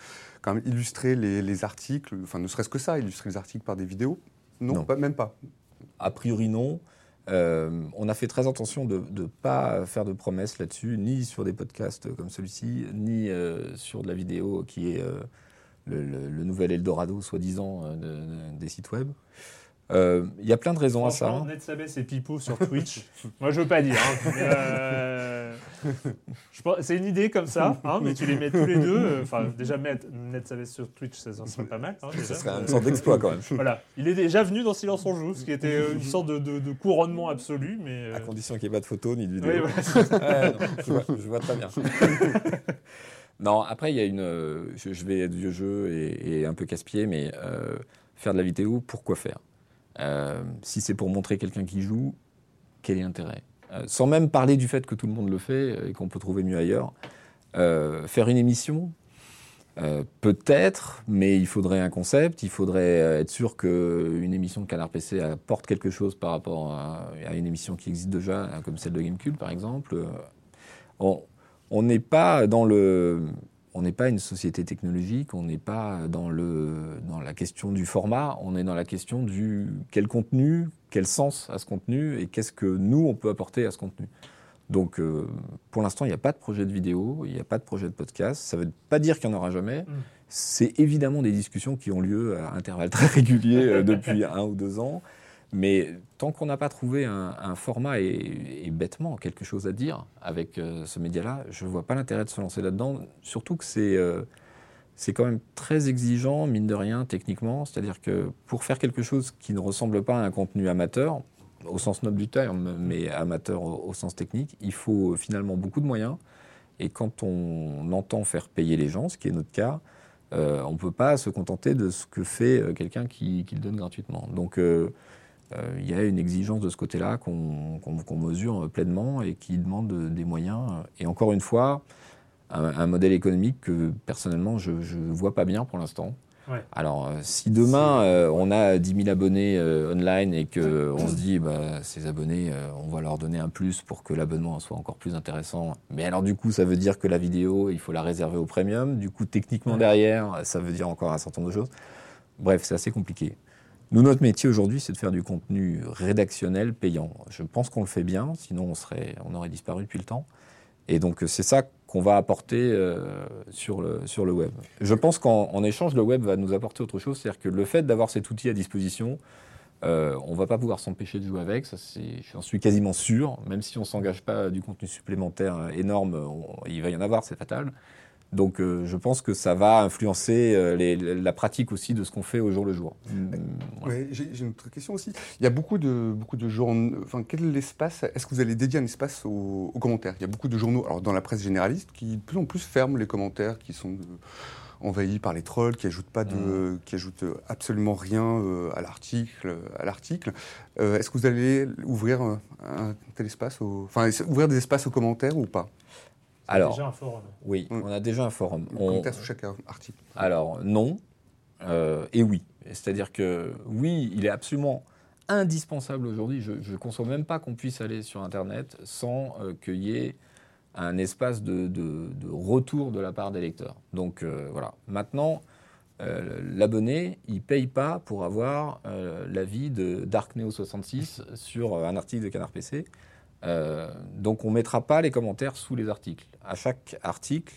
quand même illustrer les, les articles, enfin ne serait-ce que ça, illustrer les articles par des vidéos. Non, Non. Pas, même pas. A priori, non. Euh, on a fait très attention de ne pas faire de promesses là-dessus, ni sur des podcasts comme celui-ci, ni euh, sur de la vidéo qui est euh, le, le- le nouvel Eldorado, soi-disant, de- de- des sites web. Euh, Il y a plein de raisons à ça. Franchement, Ned Sabes et Pipo sur Twitch, moi je veux pas dire. hein, euh, c'est une idée comme ça, hein, mais tu les mets tous les deux. euh, Enfin, déjà mettre Ned Sabes sur Twitch, ça, ça serait pas mal. hein, déjà. Ça serait une sorte d'exploit quand même. Voilà, il est déjà venu dans Silence on joue, ce qui était euh, une sorte de, de- de couronnement absolu, mais. euh, À condition qu'il n'y ait pas de photos ni de vidéos. oui, voilà. Ouais, je, vois, je vois très bien. non, après, il y a une. euh, Je, je vais être vieux jeu et, et un peu casse-pied, mais euh, faire de la vidéo, pourquoi faire? Euh, Si c'est pour montrer quelqu'un qui joue, quel est l'intérêt? Euh, Sans même parler du fait que tout le monde le fait et qu'on peut trouver mieux ailleurs. Euh, faire une émission euh, Peut-être, mais il faudrait un concept, il faudrait euh, être sûr qu'une émission de Canard PC apporte quelque chose par rapport à, une émission qui existe déjà, hein, comme celle de Gamecube par exemple. Euh, on n'est pas dans le. On n'est pas une société technologique, on n'est pas dans, le, dans la question du format, on est dans la question du quel contenu, quel sens à ce contenu et qu'est-ce que nous, on peut apporter à ce contenu. Donc, euh, pour l'instant, il n'y a pas de projet de vidéo, il n'y a pas de projet de podcast. Ça ne veut pas dire qu'il n'y en aura jamais. C'est évidemment des discussions qui ont lieu à intervalles très réguliers euh, depuis un ou deux ans. Mais tant qu'on n'a pas trouvé un, format et, bêtement quelque chose à dire avec euh, ce média-là, je ne vois pas l'intérêt de se lancer là-dedans. Surtout que c'est euh, quand même très exigeant, mine de rien, techniquement. C'est-à-dire que pour faire quelque chose qui ne ressemble pas à un contenu amateur, au sens noble du terme, mais amateur au, sens technique, il faut finalement beaucoup de moyens. Et quand on entend faire payer les gens, ce qui est notre cas, euh, on ne peut pas se contenter de ce que fait euh, quelqu'un qui, qui le donne gratuitement. Donc il y a une exigence de ce côté-là qu'on mesure pleinement et qui demande des moyens. Et encore une fois, un, un modèle économique que personnellement je ne vois pas bien pour l'instant. Ouais. Alors, euh, si demain euh, on a 10 000 abonnés euh, online et qu'on se dit, bah, ces abonnés, euh, on va leur donner un plus pour que l'abonnement soit encore plus intéressant. Mais alors, du coup, ça veut dire que la vidéo, il faut la réserver au premium. Du coup, techniquement, derrière, ça veut dire encore un certain nombre de choses. Bref, c'est assez compliqué. Nous, notre métier aujourd'hui, c'est de faire du contenu rédactionnel payant. Je pense qu'on le fait bien, sinon on, serait, on aurait disparu depuis le temps. Et donc, c'est ça qu'on va apporter euh, sur, le, sur le web. Je pense qu'en en échange, le web va nous apporter autre chose. C'est-à-dire que le fait d'avoir cet outil à disposition, euh, on va pas pouvoir s'empêcher de jouer avec, ça j'en suis quasiment sûr, même si on s'engage pas à du contenu supplémentaire euh, énorme, il va y en avoir, c'est fatal. Donc euh, je pense que ça va influencer euh, les- la pratique aussi de ce qu'on fait au jour le jour. Mm. Ouais, J'ai une autre question aussi. Il y a beaucoup de, beaucoup de journaux. Enfin, quel est l'espace Est-ce que vous allez dédier un espace aux, aux commentaires? Il y a beaucoup de journaux, alors dans la presse généraliste, qui de plus en plus ferment les commentaires, qui sont de- envahis par les trolls, qui ajoutent pas de, qui ajoutent absolument rien euh, à l'article. À l'article. Euh, Est-ce que vous allez ouvrir un, un tel espace, aux- enfin ouvrir des espaces aux commentaires ou pas? Alors, Déjà un forum. oui, Mm. on a déjà un forum. Des On- sous chaque article. Alors non euh, et oui. C'est-à-dire que oui, il est absolument indispensable aujourd'hui. Je ne conçois même pas qu'on puisse aller sur Internet sans euh, qu'il y ait un espace de, de- de retour de la part des lecteurs. Donc euh, voilà. Maintenant, euh, l'abonné, il paye pas pour avoir euh, l'avis de Darkneo66 sur euh, un article de Canard PC. Euh, donc on mettra pas les commentaires sous les articles. À chaque article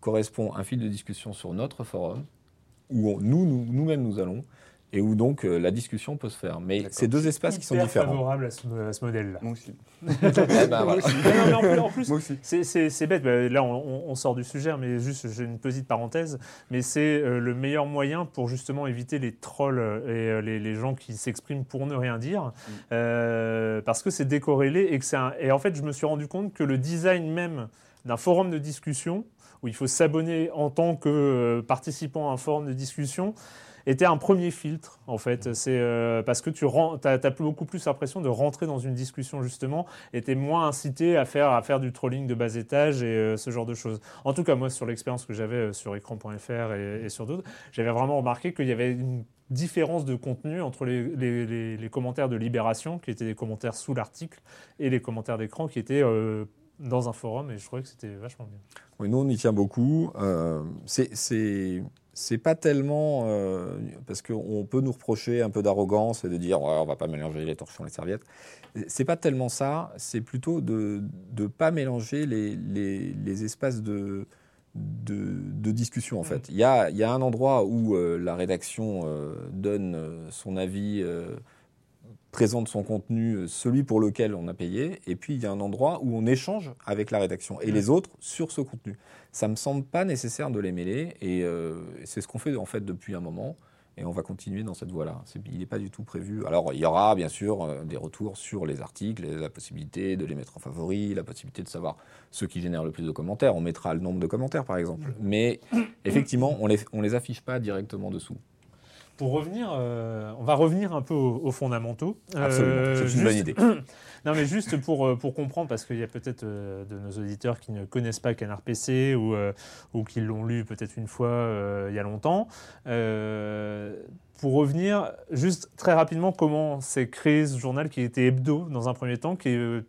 correspond un fil de discussion sur notre forum où nous-mêmes nous allons et où donc euh, la discussion peut se faire. Mais c'est deux espaces qui sont différents. favorable à ce, à ce modèle-là. Moi aussi. Eh ben, voilà. Non, non, mais en plus-. C'est- bête, bah, là on, sort du sujet, mais juste j'ai une petite parenthèse, mais c'est euh, le meilleur moyen pour justement éviter les trolls euh, et euh, les, les gens qui s'expriment pour ne rien dire, euh, parce que c'est décorrélé et que c'est un- et en fait je me suis rendu compte que le design même d'un forum de discussion où il faut s'abonner en tant que euh, participant à un forum de discussion était un premier filtre en fait. C'est euh, parce que tu as, beaucoup plus l'impression de rentrer dans une discussion justement et tu es moins incité à faire, à faire du trolling de bas étage et euh, ce genre de choses. En tout cas, moi, sur l'expérience que j'avais euh, sur écran.fr et, et sur d'autres, j'avais vraiment remarqué qu'il y avait une différence de contenu entre les, les- les- les commentaires de Libération, qui étaient des commentaires sous l'article, et les commentaires d'écran qui étaient euh, dans un forum, et je trouvais que c'était vachement bien. Oui, nous, on y tient beaucoup. Euh, c'est- c'est pas tellement euh, parce qu'on peut nous reprocher un peu d'arrogance et de dire ouais, on va pas mélanger les torchons et les serviettes. C'est pas tellement ça. C'est plutôt de ne pas mélanger les, les, les espaces de, de, de discussion en fait. Il y a, y a un endroit où euh, la rédaction euh, donne euh, son avis. Présente son contenu, euh, celui pour lequel on a payé, et puis il y a un endroit où on échange avec la rédaction et les autres sur ce contenu. Ça me semble pas nécessaire de les mêler, et euh, c'est ce qu'on fait en fait depuis un moment, et on va continuer dans cette voie-là. Il n'est pas du tout prévu. Alors il y aura bien sûr euh, des retours sur les articles, et la possibilité de les mettre en favori, la possibilité de savoir ceux qui génèrent le plus de commentaires. On mettra le nombre de commentaires par exemple, mais effectivement on les on les affiche pas directement dessous. Pour revenir, euh, on va revenir un peu aux, aux fondamentaux. Absolument, Euh, c'est une juste- bonne idée. Non, mais juste pour, euh, pour comprendre, parce qu'il y a peut-être de nos auditeurs qui ne connaissent pas Canard PC ou, ou qui l'ont lu peut-être une fois il y a longtemps. Pour revenir, juste très rapidement, comment s'est créé ce journal qui était hebdo dans un premier temps, qui, euh,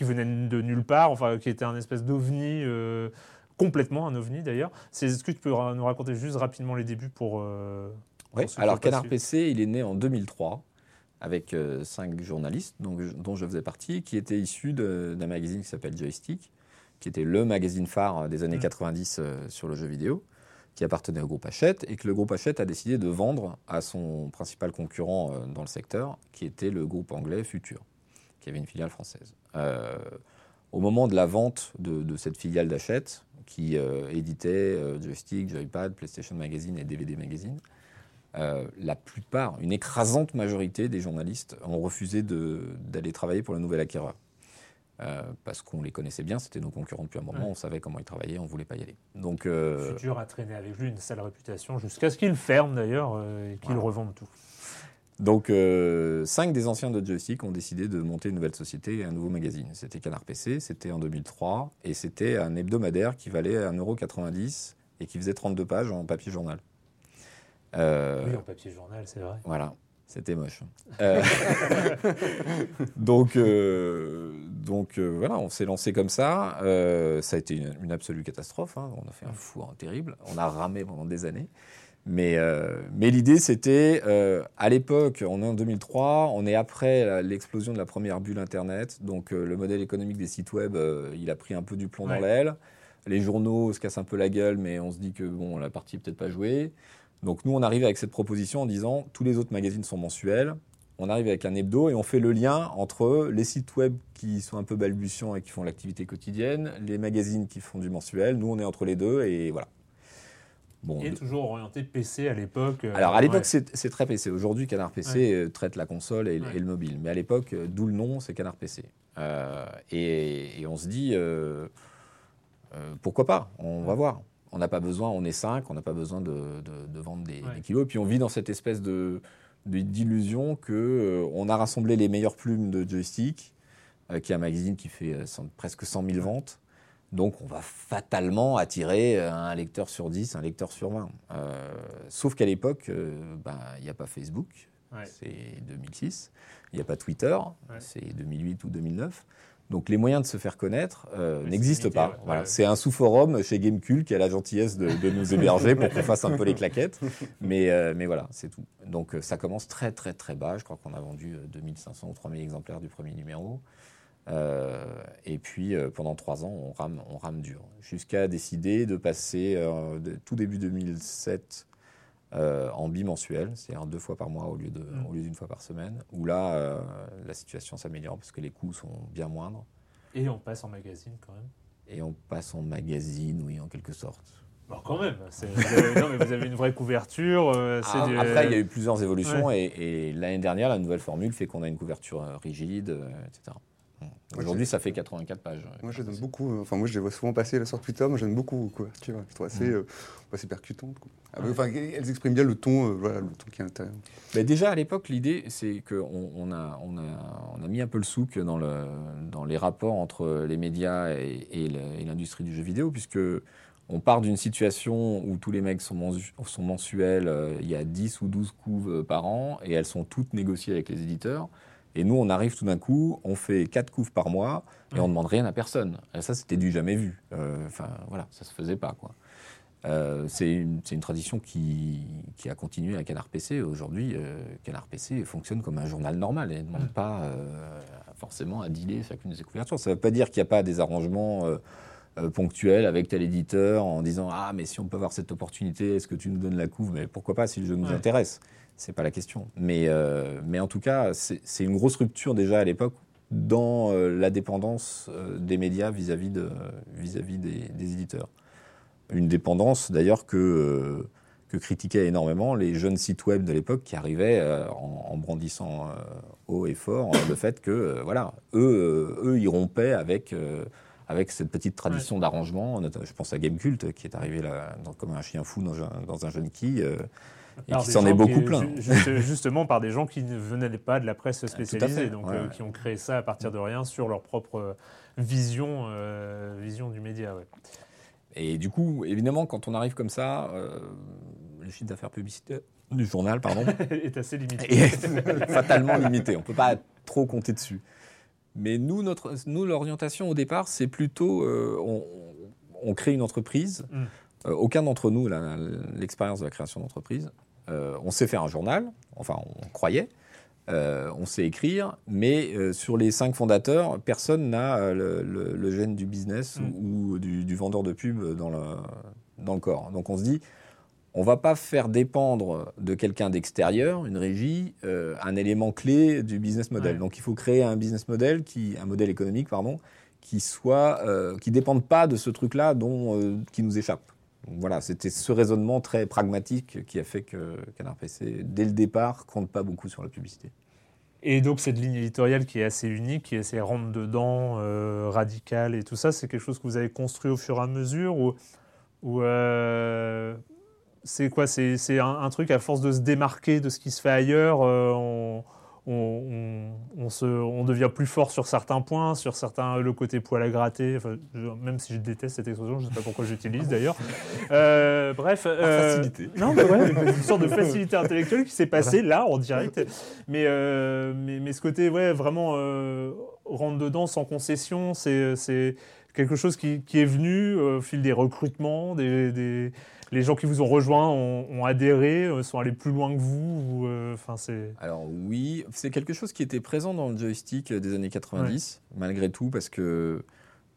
venait de nulle part, enfin qui était un espèce d'ovni euh, complètement un ovni d'ailleurs. Est-ce que tu peux nous raconter juste rapidement les débuts pour. euh, Alors Canard PC, il est né en 2003 avec euh, cinq journalistes donc, dont je faisais partie, qui étaient issus d'un magazine qui s'appelle Joystick, qui était le magazine phare des années Mm. 90 euh, sur le jeu vidéo, qui appartenait au groupe Hachette, et que le groupe Hachette a décidé de vendre à son principal concurrent euh, dans le secteur, qui était le groupe anglais Future, qui avait une filiale française. Euh, au moment de la vente de, de cette filiale d'Hachette, qui euh, éditait euh, Joystick, Joypad, PlayStation Magazine et DVD Magazine, euh, la plupart, une écrasante majorité des journalistes ont refusé d'aller travailler pour le nouvel acquéreur. Euh, parce qu'on les connaissait bien, c'était nos concurrents depuis un moment, Ouais. on savait comment ils travaillaient, on ne voulait pas y aller. Donc, euh, Futur a traîné avec lui une sale réputation jusqu'à ce qu'il ferme d'ailleurs euh, et qu'il Voilà. revende tout. donc euh, cinq des anciens de Joystick ont décidé de monter une nouvelle société et un nouveau magazine. C'était Canard PC, c'était en 2003, et c'était un hebdomadaire qui valait 1,90€ et qui faisait 32 pages en papier journal. Euh, Oui, en papier journal, c'est vrai. Voilà, c'était moche. Euh, donc, euh, donc euh, voilà, on s'est lancé comme ça. Ça a été une, une absolue catastrophe. hein. On a fait un four terrible. On a ramé pendant des années. Mais, mais l'idée, c'était, à l'époque, on est en 2003, on est après l'explosion de la première bulle Internet. Donc le modèle économique des sites web, il a pris un peu du plomb Ouais. dans l'aile. Les journaux se cassent un peu la gueule, mais on se dit que bon, la partie peut-être pas jouée. Donc nous, on arrive avec cette proposition en disant tous les autres magazines sont mensuels. On arrive avec un hebdo et on fait le lien entre les sites web qui sont un peu balbutiants et qui font l'activité quotidienne, les magazines qui font du mensuel. Nous, on est entre les deux et voilà. Bon, Et toujours orienté PC à l'époque. euh, alors à l'époque, ouais. c'est très PC. Aujourd'hui, Canard PC euh, traite la console et, Ouais. et le mobile. Mais à l'époque, euh, d'où le nom, c'est Canard PC. Euh, et, et on se dit, euh, euh, pourquoi pas? On va voir. On n'a pas besoin, on est cinq, on n'a pas besoin de, de- de vendre des, Ouais. des kilos. Et puis on vit dans cette espèce de d'illusion que euh, on a rassemblé les meilleures plumes de joystick, euh, qui est un magazine qui fait euh, presque 100 000 ventes. Donc on va fatalement attirer un lecteur sur 10, un lecteur sur 20. Euh, sauf qu'à l'époque, euh, ben, il n'y a pas Facebook, Ouais. c'est 2006. Il n'y a pas Twitter, Ouais. c'est 2008 ou 2009. Donc les moyens de se faire connaître euh, n'existent pas. Voilà. Ouais. C'est un sous-forum chez Gamecube qui a la gentillesse de, de nous héberger pour qu'on fasse un peu les claquettes. Mais, euh, mais voilà, c'est tout. Donc euh, ça commence très très très bas. Je crois qu'on a vendu euh, 2500 ou 3000 exemplaires du premier numéro. Euh, et puis pendant trois ans, on rame, on rame dur. Jusqu'à décider de passer de- tout début 2007 euh, en bimensuel, c'est-à-dire deux fois par mois au lieu de- Mm. au lieu d'une fois par semaine, où là, euh, la situation s'améliore parce que les coûts sont bien moindres. Et on passe en magazine quand même. Et on passe en magazine, oui, en quelque sorte. Bon, quand même. c'est- vous avez- non, mais vous avez une vraie couverture. euh, c'est Ah, Après, il y a eu plusieurs évolutions et, et l'année dernière, la nouvelle formule fait qu'on a une couverture rigide, etc. Aujourd'hui, ça fait 84 pages. Moi, je aime beaucoup. euh, Enfin, moi, je les vois souvent passer là, sur Twitter. Moi, j'aime beaucoup vos couvertures. Je trouve assez, Mm. euh, assez percutantes. quoi. Ah, Enfin, elles expriment bien le ton, euh, voilà, le ton qui est à l'intérieur. Mais déjà à l'époque, l'idée, c'est qu'on on a, on a, on a mis un peu le souk dans, le, dans les rapports entre les médias et, l'industrie du jeu vidéo, puisque on part d'une situation où tous les mecs sont, mensu- sont mensuels, euh, il y a 10 ou 12 couves par an, et elles sont toutes négociées avec les éditeurs. Et nous, on arrive tout d'un coup, on fait 4 couves par mois, et on ne demande rien à personne. Et ça, c'était du jamais vu. Euh, Enfin, voilà, ça se faisait pas, quoi. Euh, c'est une, tradition qui, qui a continué à Canard PC. Aujourd'hui, euh, Canard PC fonctionne comme un journal normal et ne demande pas forcément à dealer chacune de ses couvertures. Ça ne veut pas dire qu'il n'y a pas des arrangements ponctuels avec tel éditeur en disant Ah, mais si on peut avoir cette opportunité, est-ce que tu nous donnes la couve? Mais pourquoi pas si le jeu nous Ouais. intéresse? C'est pas la question. Mais, euh, mais en tout cas, c'est une grosse rupture déjà à l'époque dans euh, la dépendance euh, des médias vis-à-vis de, vis-à-vis des, des éditeurs. Une dépendance d'ailleurs que, que critiquaient énormément les jeunes sites web de l'époque qui arrivaient en, en brandissant haut et fort euh, le fait que voilà, eux, eux, ils rompaient avec, avec cette petite tradition d'arrangement. Je pense à Gamecult qui est arrivé là, dans- comme un chien fou dans un, dans un jeune qui. euh, et qui s'en est beaucoup plein. ju- juste- justement par des gens qui ne venaient pas de la presse spécialisée, fait, donc ouais, euh, ouais. qui ont créé ça à partir de rien sur leur propre euh, vision, euh, vision du média. ouais. Et du coup, évidemment, quand on arrive comme ça, euh, le chiffre d'affaires publicitaire du journal, pardon, est assez limité. est fatalement limité. On ne peut pas trop compter dessus. Mais nous, notre, nous l'orientation au départ, c'est plutôt, euh, on, on crée une entreprise. Mm. Euh, aucun d'entre nous a l'expérience de la création d'entreprise. Euh, on sait faire un journal, enfin on croyait. Euh, on sait écrire, mais sur les cinq fondateurs, personne n'a le, le- le gène du business Mm. ou, ou du, du vendeur de pub dans le, dans le corps. Donc on se dit, on va pas faire dépendre de quelqu'un d'extérieur, une régie, euh, un élément clé du business model. Ouais. Donc il faut créer un business model, qui, un modèle économique, pardon, qui soit, euh, qui dépende pas de ce truc-là dont euh, qui nous échappe. Voilà, c'était ce raisonnement très pragmatique qui a fait que Canard PC, dès le départ, compte pas beaucoup sur la publicité. Et donc cette ligne éditoriale qui est assez unique, qui est assez rentre dedans, euh, radicale et tout ça, c'est quelque chose que vous avez construit au fur et à mesure ou, ou euh, c'est quoi? C'est c'est un, un truc à force de se démarquer de ce qui se fait ailleurs, euh, on, on, se, on devient plus fort sur certains points, sur certains le côté poil à gratter. enfin, même si je déteste cette expression, je ne sais pas pourquoi j'utilise d'ailleurs. Euh, bref, euh, facilité. non, mais ouais, une sorte de facilité intellectuelle qui s'est passée là en direct. Mais, euh, mais, mais ce côté, ouais, vraiment rentre dedans sans concession, c'est quelque chose qui, qui est venu au fil des recrutements, des, des- les gens qui vous ont rejoint ont, ont adhéré, euh, sont allés plus loin que vous. ou, euh, Enfin, c'est Alors oui, c'est quelque chose qui était présent dans le joystick des années 90, malgré tout, parce que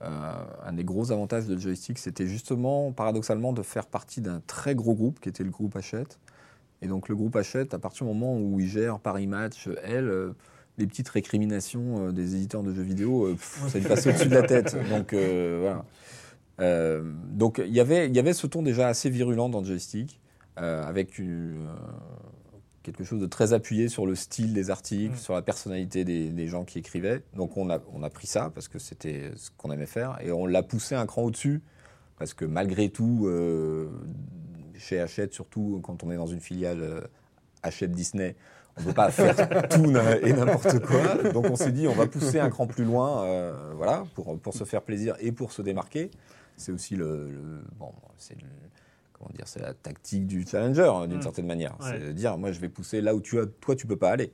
euh, un des gros avantages de joystick, c'était justement, paradoxalement, de faire partie d'un très gros groupe, qui était le groupe Hachette. Et donc le groupe Hachette, à partir du moment où il gère Paris Match, elle, euh, les petites récriminations euh, des éditeurs de jeux vidéo, euh, pff, ça lui passait au-dessus de la tête. Donc euh, voilà. Euh, donc il y avait- il y avait ce ton déjà assez virulent dans joystick, euh, avec une, euh, quelque chose de très appuyé sur le style des articles, Mm. sur la personnalité des, des gens qui écrivaient. Donc on a, on a pris ça parce que c'était ce qu'on aimait faire et on l'a poussé un cran au-dessus parce que malgré tout, euh, chez Hachette, surtout quand on est dans une filiale Hachette Disney, on ne peut pas faire tout et n'importe quoi. Donc on s'est dit on va pousser un cran plus loin, euh, voilà, pour, pour se faire plaisir et pour se démarquer. C'est aussi le, le- bon, c'est comment dire, c'est la tactique du challenger hein, d'une Mm. certaine manière. Ouais. C'est de dire moi je vais pousser là où tu as, toi tu peux pas aller.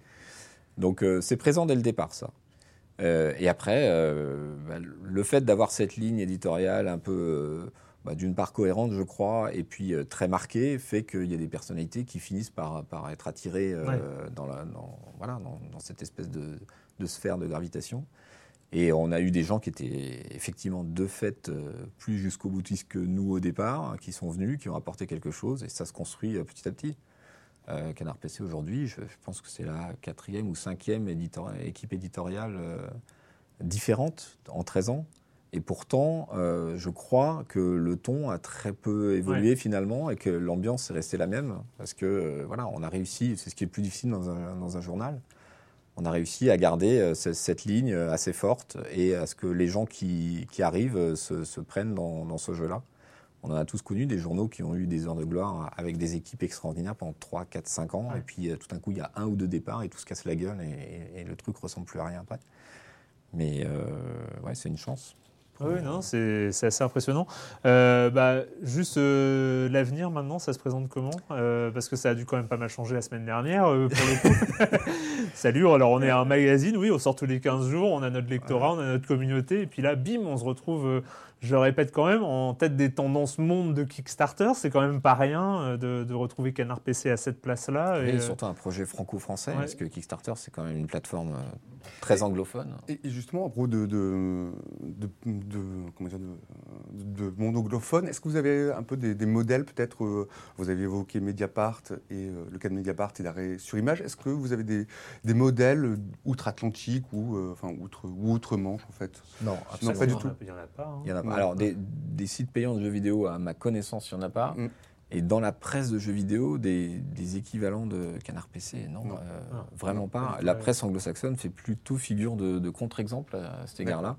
Donc euh, c'est présent dès le départ ça. Euh, et après, euh, bah, le fait d'avoir cette ligne éditoriale un peu, bah, d'une part cohérente, je crois, et puis très marquée, fait qu'il y a des personnalités qui finissent par, par être attirées Ouais. dans, la, dans, voilà, dans, dans cette espèce de, de sphère de gravitation. Et on a eu des gens qui étaient effectivement de fait euh, plus jusqu'au boutiste que nous au départ, hein, qui sont venus, qui ont apporté quelque chose, et ça se construit euh, petit à petit. Euh, Canard PC aujourd'hui, je, je pense que c'est la quatrième ou cinquième équipe éditoriale euh, différente en 13 ans. Et pourtant, euh, je crois que le ton a très peu évolué finalement et que l'ambiance est restée la même. Parce que voilà, on a réussi, c'est ce qui est le plus difficile dans un, dans un journal, on a réussi à garder euh, ce- cette ligne euh, assez forte et à ce que les gens qui, qui arrivent euh, se, se prennent dans, dans ce jeu-là. On en a tous connu des journaux qui ont eu des heures de gloire avec des équipes extraordinaires pendant 3, 4, 5 ans. Ouais. Et puis tout d'un coup, il y a un ou deux départs et tout se casse la gueule et, et- et le truc ressemble plus à rien après. Mais euh, ouais, c'est une chance. Oui, non, c'est assez impressionnant. Euh, bah, juste euh, l'avenir maintenant, ça se présente comment? Euh, Parce que ça a dû quand même pas mal changer la semaine dernière, pour le coup. Salut, alors on est un magazine, oui, on sort tous les 15 jours, on a notre lectorat, on a notre communauté, et puis là, bim, on se retrouve, je le répète quand même, en tête des tendances monde de Kickstarter. C'est quand même pas rien de, de retrouver Canard PC à cette place-là. Et Et, surtout un projet franco-français, ouais. parce que Kickstarter, c'est quand même une plateforme très anglophone. Et, et justement, à propos de, de, de, de- comment dire, de, de monde anglophone, est-ce que vous avez un peu des, des modèles peut-être euh, Vous avez évoqué Mediapart et euh, le cas de Mediapart et l'arrêt sur image. Est-ce que vous avez des, des modèles outre-Atlantique ou euh, enfin outre ou outre-Manche en fait? Non, Non, pas du tout. Il y en a pas. hein. Il y en a pas. Ouais. Alors, des, des sites payants de jeux vidéo, à ma connaissance, il n'y en a pas. Mm. Et dans la presse de jeux vidéo, des, des équivalents de Canard PC, non, Non. euh, Non. vraiment Non, pas. La presse anglo-saxonne fait plutôt figure de, de contre-exemple à cet égard-là.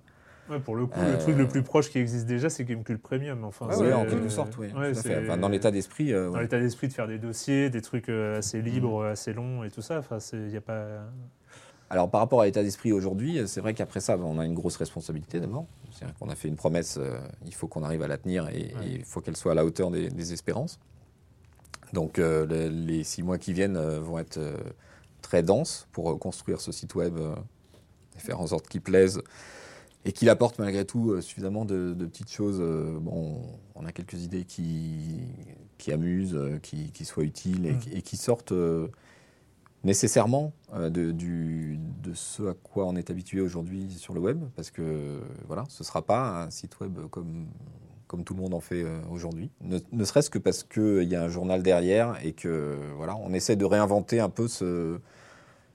Ouais, pour le coup, Euh, le truc le plus proche qui existe déjà, c'est Gamecube Premium. Enfin, Ah en quelque sorte, oui. ouais, Enfin, dans l'état d'esprit, euh, dans l'état d'esprit de faire des dossiers, des trucs euh, assez libres, assez longs et tout ça. Enfin, il a pas. Alors, par rapport à l'état d'esprit aujourd'hui, c'est vrai qu'après ça, on a une grosse responsabilité d'abord. C'est-à-dire qu'on a fait une promesse, euh, il faut qu'on arrive à la tenir et il faut qu'elle soit à la hauteur des, des espérances. Donc, euh, le- les six mois qui viennent euh, vont être très denses pour construire ce site web et faire en sorte qu'il plaise et qu'il apporte malgré tout euh, suffisamment de, de petites choses. euh, bon, on a quelques idées qui, qui amusent, qui, qui soient utiles et, Mm. qui- et qui sortent euh, nécessairement euh, de, du, de ce à quoi on est habitué aujourd'hui sur le web, parce que voilà, ce ne sera pas un site web comme, comme tout le monde en fait euh, aujourd'hui. Ne, ne serait-ce que parce qu'il y a un journal derrière et que voilà, on essaie de réinventer un peu ce,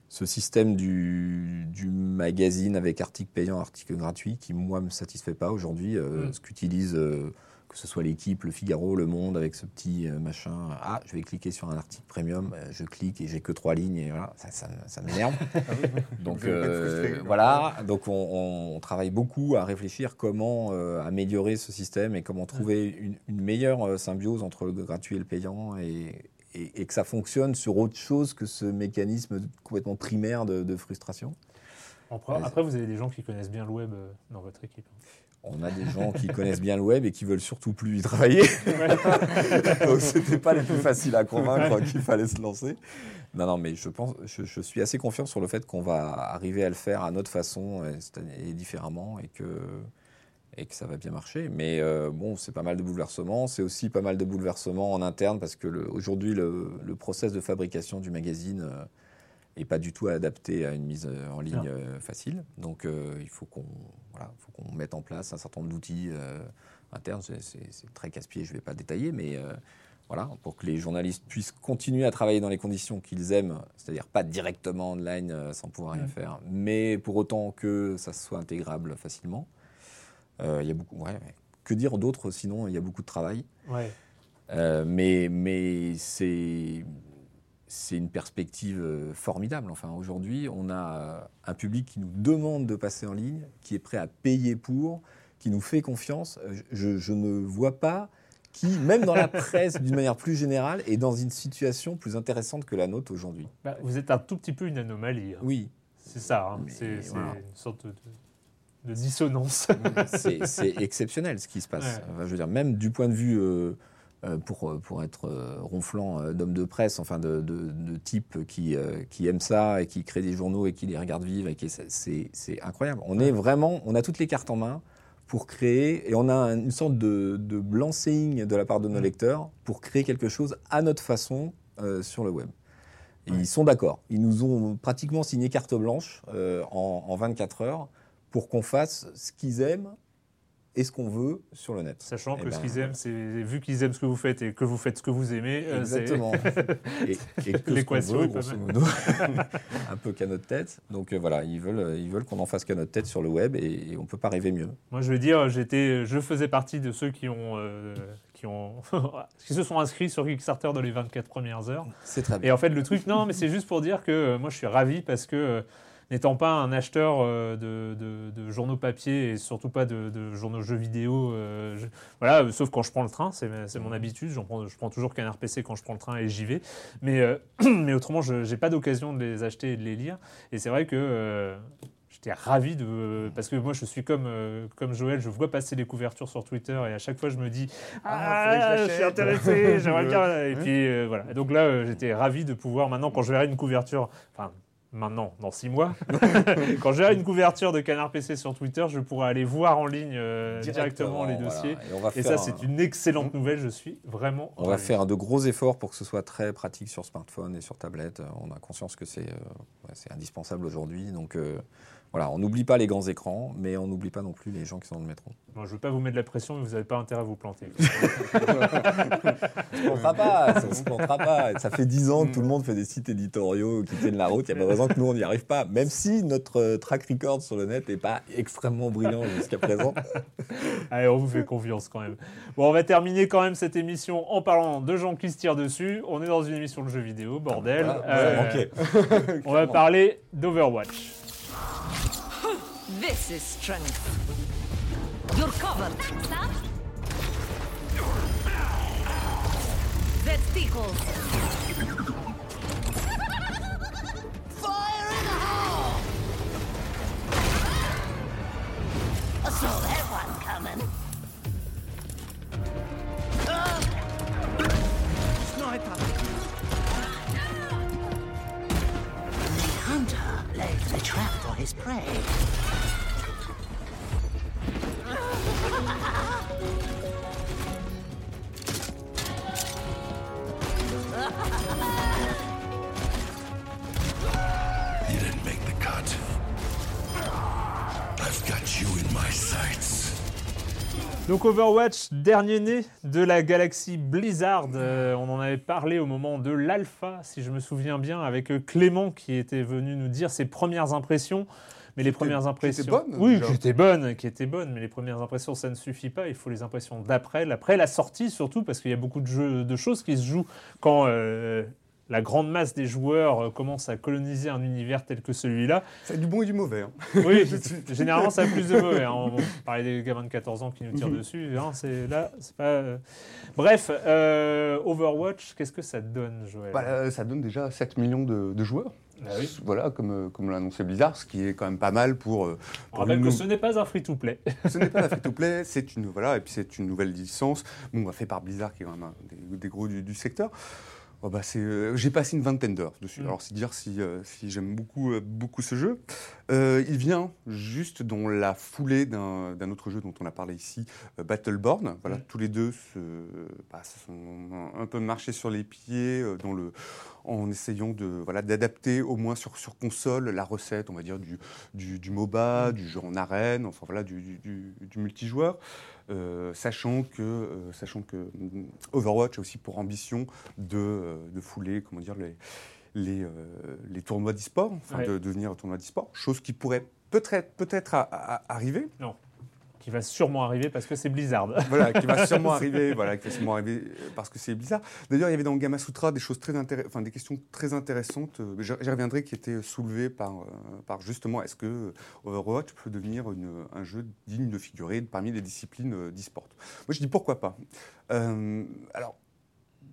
ce système du, du magazine avec articles payants, articles gratuits, qui moi me satisfait pas aujourd'hui. Euh, Mm. Ce qu'utilise euh, que ce soit l'équipe, le Figaro, le Monde, avec ce petit euh, machin. Ah, je vais cliquer sur un article premium, euh, je clique et j'ai que trois lignes et voilà, ça, ça, ça m'énerve. Donc pas être euh, voilà, donc on, travaille beaucoup à réfléchir comment euh, améliorer ce système et comment trouver une, une meilleure symbiose entre le gratuit et le payant et, et- et que ça fonctionne sur autre chose que ce mécanisme complètement primaire de, de frustration. Après, après, vous avez des gens qui connaissent bien le web dans votre équipe. On a des gens qui connaissent bien le web et qui veulent surtout plus y travailler. Donc c'était pas les plus faciles à convaincre qu'il fallait se lancer. Non, non, mais je pense, je, je suis assez confiant sur le fait qu'on va arriver à le faire à notre façon et, différemment et que et que ça va bien marcher. Mais euh, bon, c'est pas mal de bouleversements. C'est aussi pas mal de bouleversements en interne parce que le- aujourd'hui, le, le process de fabrication du magazine euh, est pas du tout adapté à une mise euh, en ligne Ah. euh, facile. Donc, euh, il faut qu'on voilà, faut qu'on mette en place un certain nombre d'outils euh, internes. C'est- très casse-pied, je ne vais pas détailler, mais voilà, pour que les journalistes puissent continuer à travailler dans les conditions qu'ils aiment, c'est-à-dire pas directement online sans pouvoir rien Mhm. faire, mais pour autant que ça soit intégrable facilement. Il y a beaucoup, ouais. Que dire d'autre sinon Il y a beaucoup de travail. Ouais. Mais mais c'est c'est une perspective euh, formidable. Enfin, aujourd'hui, on a euh, un public qui nous demande de passer en ligne, qui est prêt à payer pour, qui nous fait confiance. Euh, Je, je ne vois pas qui, même dans la presse, d'une manière plus générale, est dans une situation plus intéressante que la nôtre aujourd'hui. Bah, vous êtes un tout petit peu une anomalie. hein. Oui, C'est ça. hein. C'est voilà. une sorte de, de dissonance. c'est exceptionnel ce qui se passe. Ouais. Enfin, je veux dire, même du point de vue, euh, pour, euh, pour être euh, ronflant euh, d'homme de presse, enfin de, de, de type qui, euh, qui aime ça et qui crée des journaux et qui les regarde vivre, c'est- incroyable. On est vraiment, on a toutes les cartes en main pour créer, et on a une sorte de, de blanc-seing de la part de nos Mm. lecteurs pour créer quelque chose à notre façon euh, sur le web. Et Ouais. Ils sont d'accord. Ils nous ont pratiquement signé carte blanche euh, en, en 24 heures pour qu'on fasse ce qu'ils aiment et ce qu'on veut sur le net. Sachant Eh que ce ben, qu'ils aiment, c'est vu qu'ils aiment ce que vous faites et que vous faites ce que vous aimez. euh, Exactement. et, et que ce L'équation veut, grosso modo, un peu qu'à notre tête. Donc euh, voilà, ils veulent, ils veulent qu'on en fasse qu'à notre tête sur le web et, et on peut pas rêver mieux. Moi, je veux dire, j'étais, je faisais partie de ceux qui ont, euh, qui ont, qui se sont inscrits sur Kickstarter dans les 24 premières heures. C'est très Et bien. en fait, le truc, non, mais c'est juste pour dire que euh, moi, je suis ravi parce que, n'étant pas un acheteur euh, de, de- de journaux papier et surtout pas de, de journaux jeux vidéo, euh, je- voilà, euh, sauf quand je prends le train, c'est mon habitude, j'en prends, je prends toujours Canard PC quand je prends le train et j'y vais. Mais, mais autrement, je n'ai pas d'occasion de les acheter et de les lire. Et c'est vrai que. J'étais ravi de. Parce que moi, je suis comme, euh, comme Joël, je vois passer les couvertures sur Twitter et à chaque fois, je me dis Ah, que je Ah, je suis intéressé, j'aimerais bien. Et puis euh, voilà. Donc là, euh, j'étais ravi de pouvoir, maintenant, quand je verrai une couverture. Enfin, maintenant, dans six mois, quand je verrai une couverture de Canard PC sur Twitter, je pourrai aller voir en ligne euh, directement, les voilà. dossiers. Et, on va Et faire ça, un- c'est une excellente nouvelle. Je suis vraiment. On va faire de gros efforts pour que ce soit très pratique sur smartphone et sur tablette. On a conscience que c'est euh, ouais, indispensable aujourd'hui. Donc euh, voilà, on n'oublie pas les grands écrans, mais on n'oublie pas non plus les gens qui sont dans le métro. Bon, je ne veux pas vous mettre de la pression, mais vous n'avez pas intérêt à vous planter. On se plantera pas, ça se plantera pas. Ça fait dix ans que tout le monde fait des sites éditoriaux qui tiennent la route. Il n'y a pas raison que nous, on n'y arrive pas. Même si notre euh, track record sur le net n'est pas extrêmement brillant jusqu'à présent. Allez, on vous fait confiance quand même. Bon, on va terminer quand même cette émission en parlant de gens qui se tirent dessus. On est dans une émission de jeux vidéo, bordel. Voilà, Euh, ça manquait. on va parler d'Overwatch. This is strength. You're covered. That tickles. Fire in the hole! I saw that one coming. Sniper! The hunter lays the trap his prey. Donc Overwatch, dernier né de la galaxie Blizzard. Euh, on en avait parlé au moment de l'alpha, si je me souviens bien, avec euh, Clément qui était venu nous dire ses premières impressions. Mais les premières qui impressions, étaient bonnes, oui, qui étaient bonnes, qui étaient bonnes. Mais les premières impressions, ça ne suffit pas. Il faut les impressions d'après, après la sortie surtout, parce qu'il y a beaucoup de jeux, de choses qui se jouent quand euh, la grande masse des joueurs euh, commence à coloniser un univers tel que celui-là. Ça a du bon et du mauvais. hein. Oui, généralement ça a plus de mauvais. hein. On parlait des gamins de 14 ans qui nous tirent dessus. hein, c'est là, c'est pas. euh. Bref, euh, Overwatch, qu'est-ce que ça donne, Joël? Bah, ça donne déjà 7 millions de, de joueurs. Ah oui. Voilà, comme, comme l'a annoncé Blizzard, ce qui est quand même pas mal pour. euh, On pour rappelle que ce n'est pas un free-to-play. Ce n'est pas la free-to-play, c'est une voilà, et puis c'est une nouvelle licence, bon, fait par Blizzard, qui est quand même un des, des gros du, du secteur. Oh, bah, euh, j'ai passé une vingtaine d'heures dessus. Mm. Alors c'est dire si, euh, si j'aime beaucoup, euh, beaucoup ce jeu. Il vient juste dans la foulée d'un, autre jeu dont on a parlé ici, Battleborn. Voilà, Mm. tous les deux se, bah, se sont un, peu marchés sur les pieds dans le, en essayant de voilà d'adapter au moins sur, sur console la recette, on va dire du, du, du MOBA, du jeu en arène, enfin voilà du, du- du- du multijoueur, euh, sachant que euh, sachant que mm, Overwatch a aussi pour ambition de, euh, de fouler comment dire les les, les tournois d'e-sport, enfin Ouais. de devenir un tournoi d'e-sport, chose qui pourrait peut-être peut-être arriver, qui va sûrement arriver parce que c'est Blizzard. voilà, qui va sûrement arriver, voilà, qui va sûrement arriver euh, parce que c'est bizarre. D'ailleurs, il y avait dans Gamma Sutra des choses très enfin des questions très intéressantes. euh, J'y reviendrai qui étaient soulevées par, euh, par justement est-ce que Overwatch peut devenir une- un jeu digne de figurer parmi les disciplines euh, d'e-sport? Moi, je dis pourquoi pas. Euh, alors.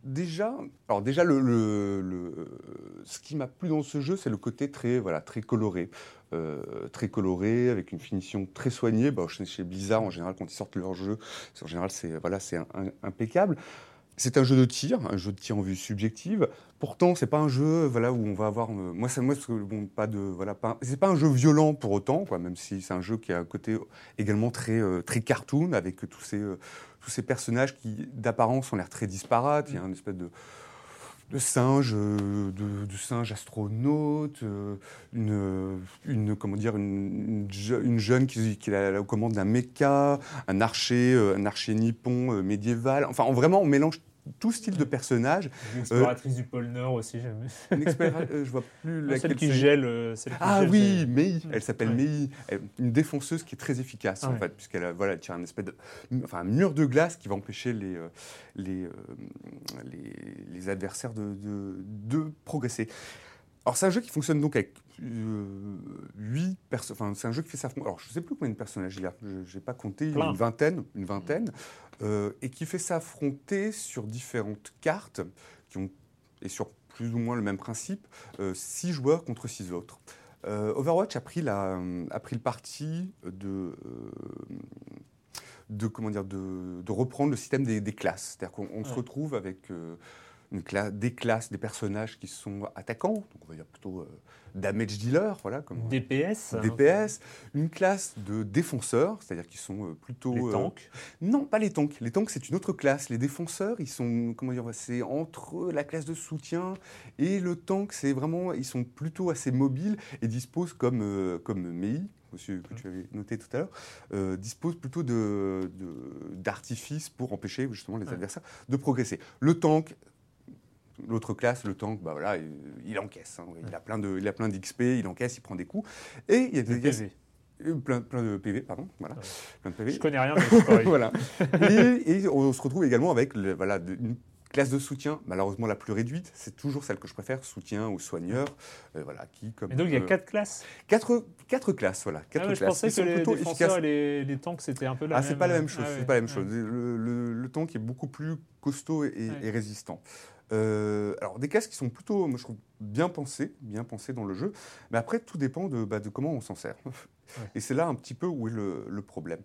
Déjà, alors déjà le, le- le- ce qui m'a plu dans ce jeu, c'est le côté très, voilà, très coloré, Euh, très coloré, avec une finition très soignée. Bah, chez, Blizzard, en général, quand ils sortent leur jeu, en général, c'est voilà, c'est impeccable. C'est un jeu de tir, un jeu de tir en vue subjective. Pourtant, c'est pas un jeu, voilà, où on va avoir. euh, moi, ça, moi, bon, pas de, voilà. C'est pas un jeu violent pour autant, quoi. Même si c'est un jeu qui a un côté également très, euh, très cartoon, avec tous ces, euh, tous ces personnages qui, d'apparence, ont l'air très disparates. Il y a une espèce de de singe, euh, de, de singe astronaute, euh, une, une, comment dire, une, une je- une jeune qui, qui est à la commande d'un mecha, un archer, euh, un archer nippon médiéval. Enfin, vraiment, on mélange tout style de personnages. Une exploratrice du pôle Nord aussi, j'aime. Une euh, je vois plus Celle laquelle qui c'est. gèle. euh, celle qui Ah gèle, oui, Mei. Elle s'appelle Ouais. Mei. Elle- Une défonceuse qui est très efficace en Ouais. fait, puisqu'elle a- voilà, tire un espèce de, enfin, un mur de glace qui va empêcher les, euh, les, euh, les, les adversaires de, de, de progresser. Alors c'est un jeu qui fonctionne donc avec euh, 8 personnes. Enfin, c'est un jeu qui fait ça. Alors je ne sais plus combien de personnages il y a. Je n'ai pas compté. Il y en a Plein. une vingtaine, une vingtaine, euh, et qui fait s'affronter sur différentes cartes qui ont et sur plus ou moins le même principe, 6 joueurs contre 6 autres. Euh, Overwatch a pris, la, a pris le parti de, euh, de, comment dire, de, de reprendre le système des, des classes. C'est-à-dire qu'on on se retrouve avec euh, une des classes, des personnages qui sont attaquants, donc on va dire plutôt euh, damage dealer, voilà, comme DPS. hein. DPS, une classe de défenseurs, c'est-à-dire qu'ils sont euh, plutôt... Les euh, tanks. non, pas les tanks. Les tanks, c'est une autre classe. Les défenseurs, ils sont, comment dire, c'est entre la classe de soutien et le tank. C'est vraiment, ils sont plutôt assez mobiles et disposent, comme, comme Mei, monsieur, que tu avais noté tout à l'heure, euh, disposent plutôt de, de- d'artifices pour empêcher justement les adversaires de progresser. Le tank. L'autre classe, le tank, bah voilà, il, encaisse. hein. Il a plein de, il a plein d'XP, il encaisse, il prend des coups. Et il y a, Des PV. euh, plein, plein de PV, pardon, voilà, Ouais. plein de PV. Je connais rien, mais c'est voilà. Et, et on se retrouve également avec le- voilà, de- une classe de soutien, malheureusement la plus réduite. C'est toujours celle que je préfère, soutien ou soigneur, euh, voilà, qui comme Et donc il y a euh, quatre classes? quatre, quatre classes, voilà, quatre Ah ouais, je classes. pensais qui que les défenseurs et les, les tanks c'était un peu la Ah, même. c'est pas la même chose, Ah c'est ouais, pas la même chose. Le, le- le tank est beaucoup plus costaud et résistant. Euh, alors des classes qui sont plutôt, moi je trouve, bien pensées, bien pensées dans le jeu, mais après tout dépend de, bah, de comment on s'en sert. Et c'est là un petit peu où est le, le problème.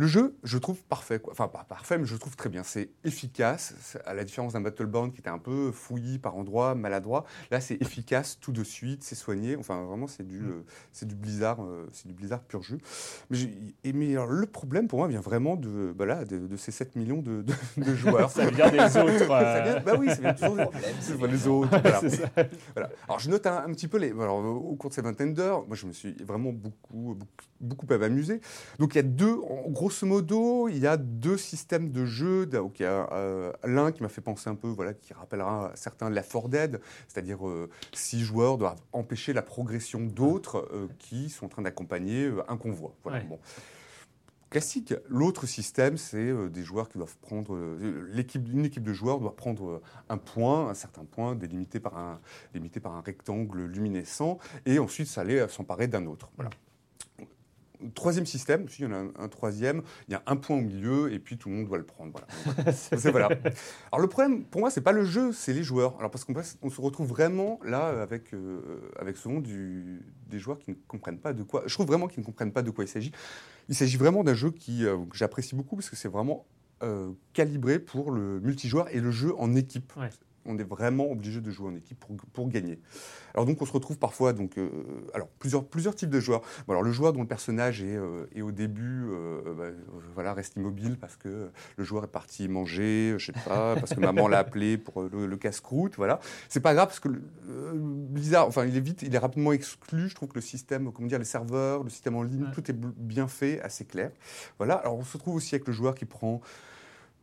Le jeu, je trouve parfait, quoi. enfin pas parfait, mais je trouve très bien. C'est efficace, à la différence d'un Battleborn qui était un peu fouillis par endroits, maladroit. Là, c'est efficace tout de suite, c'est soigné. Enfin, vraiment, c'est du, Mm. euh, c'est du Blizzard, euh, c'est du Blizzard pur jus. Mais, et, mais alors, le problème pour moi vient vraiment de, bah là, de, de ces 7 millions de, de- de joueurs. Ça vient des autres. Ça euh, vient- bah oui, ça vient toujours des, Problème, les autres. Voilà. Voilà. Alors je note un, un petit peu les. Alors, au cours de ces vingtaines d'heures, moi je me suis vraiment beaucoup, beaucoup beaucoup peuvent amuser. Donc il y a deux, en grosso modo, il y a deux systèmes de jeu. Donc il y a euh, l'un qui m'a fait penser un peu, voilà, qui rappellera certains la For Dead, c'est-à-dire euh, six joueurs doivent empêcher la progression d'autres euh, qui sont en train d'accompagner un convoi. Voilà, Ouais. bon. Classique. L'autre système, c'est des joueurs qui doivent prendre. l'équipe, une équipe de joueurs doit prendre un point, un certain point, délimité par un, délimité par un rectangle luminescent, et ensuite s'aller s'emparer d'un autre. Voilà. Troisième système, si il y en a un, un troisième, il y a un point au milieu et puis tout le monde doit le prendre. Voilà. C'est-. Alors le problème, pour moi, c'est pas le jeu, c'est les joueurs. Alors parce qu'on on se retrouve vraiment là avec euh, avec souvent du, des joueurs qui ne comprennent pas de quoi. Je trouve vraiment qu'ils ne comprennent pas de quoi il s'agit. Il s'agit vraiment d'un jeu qui euh, que j'apprécie beaucoup parce que c'est vraiment euh, calibré pour le multijoueur et le jeu en équipe. Ouais. On est vraiment obligé de jouer en équipe pour, pour gagner. Alors donc on se retrouve parfois donc euh, alors plusieurs plusieurs types de joueurs. Bon, alors le joueur dont le personnage est, euh, est au début euh, bah, voilà reste immobile parce que le joueur est parti manger, je sais pas, parce que maman l'a appelé pour le, le casse-croûte, voilà. C'est pas grave parce que Blizzard, enfin il est vite, il est rapidement exclu. Je trouve que le système, comment dire, les serveurs, le système en ligne, Ouais. tout est bien fait, assez clair. Voilà. Alors on se trouve aussi avec le joueur qui prend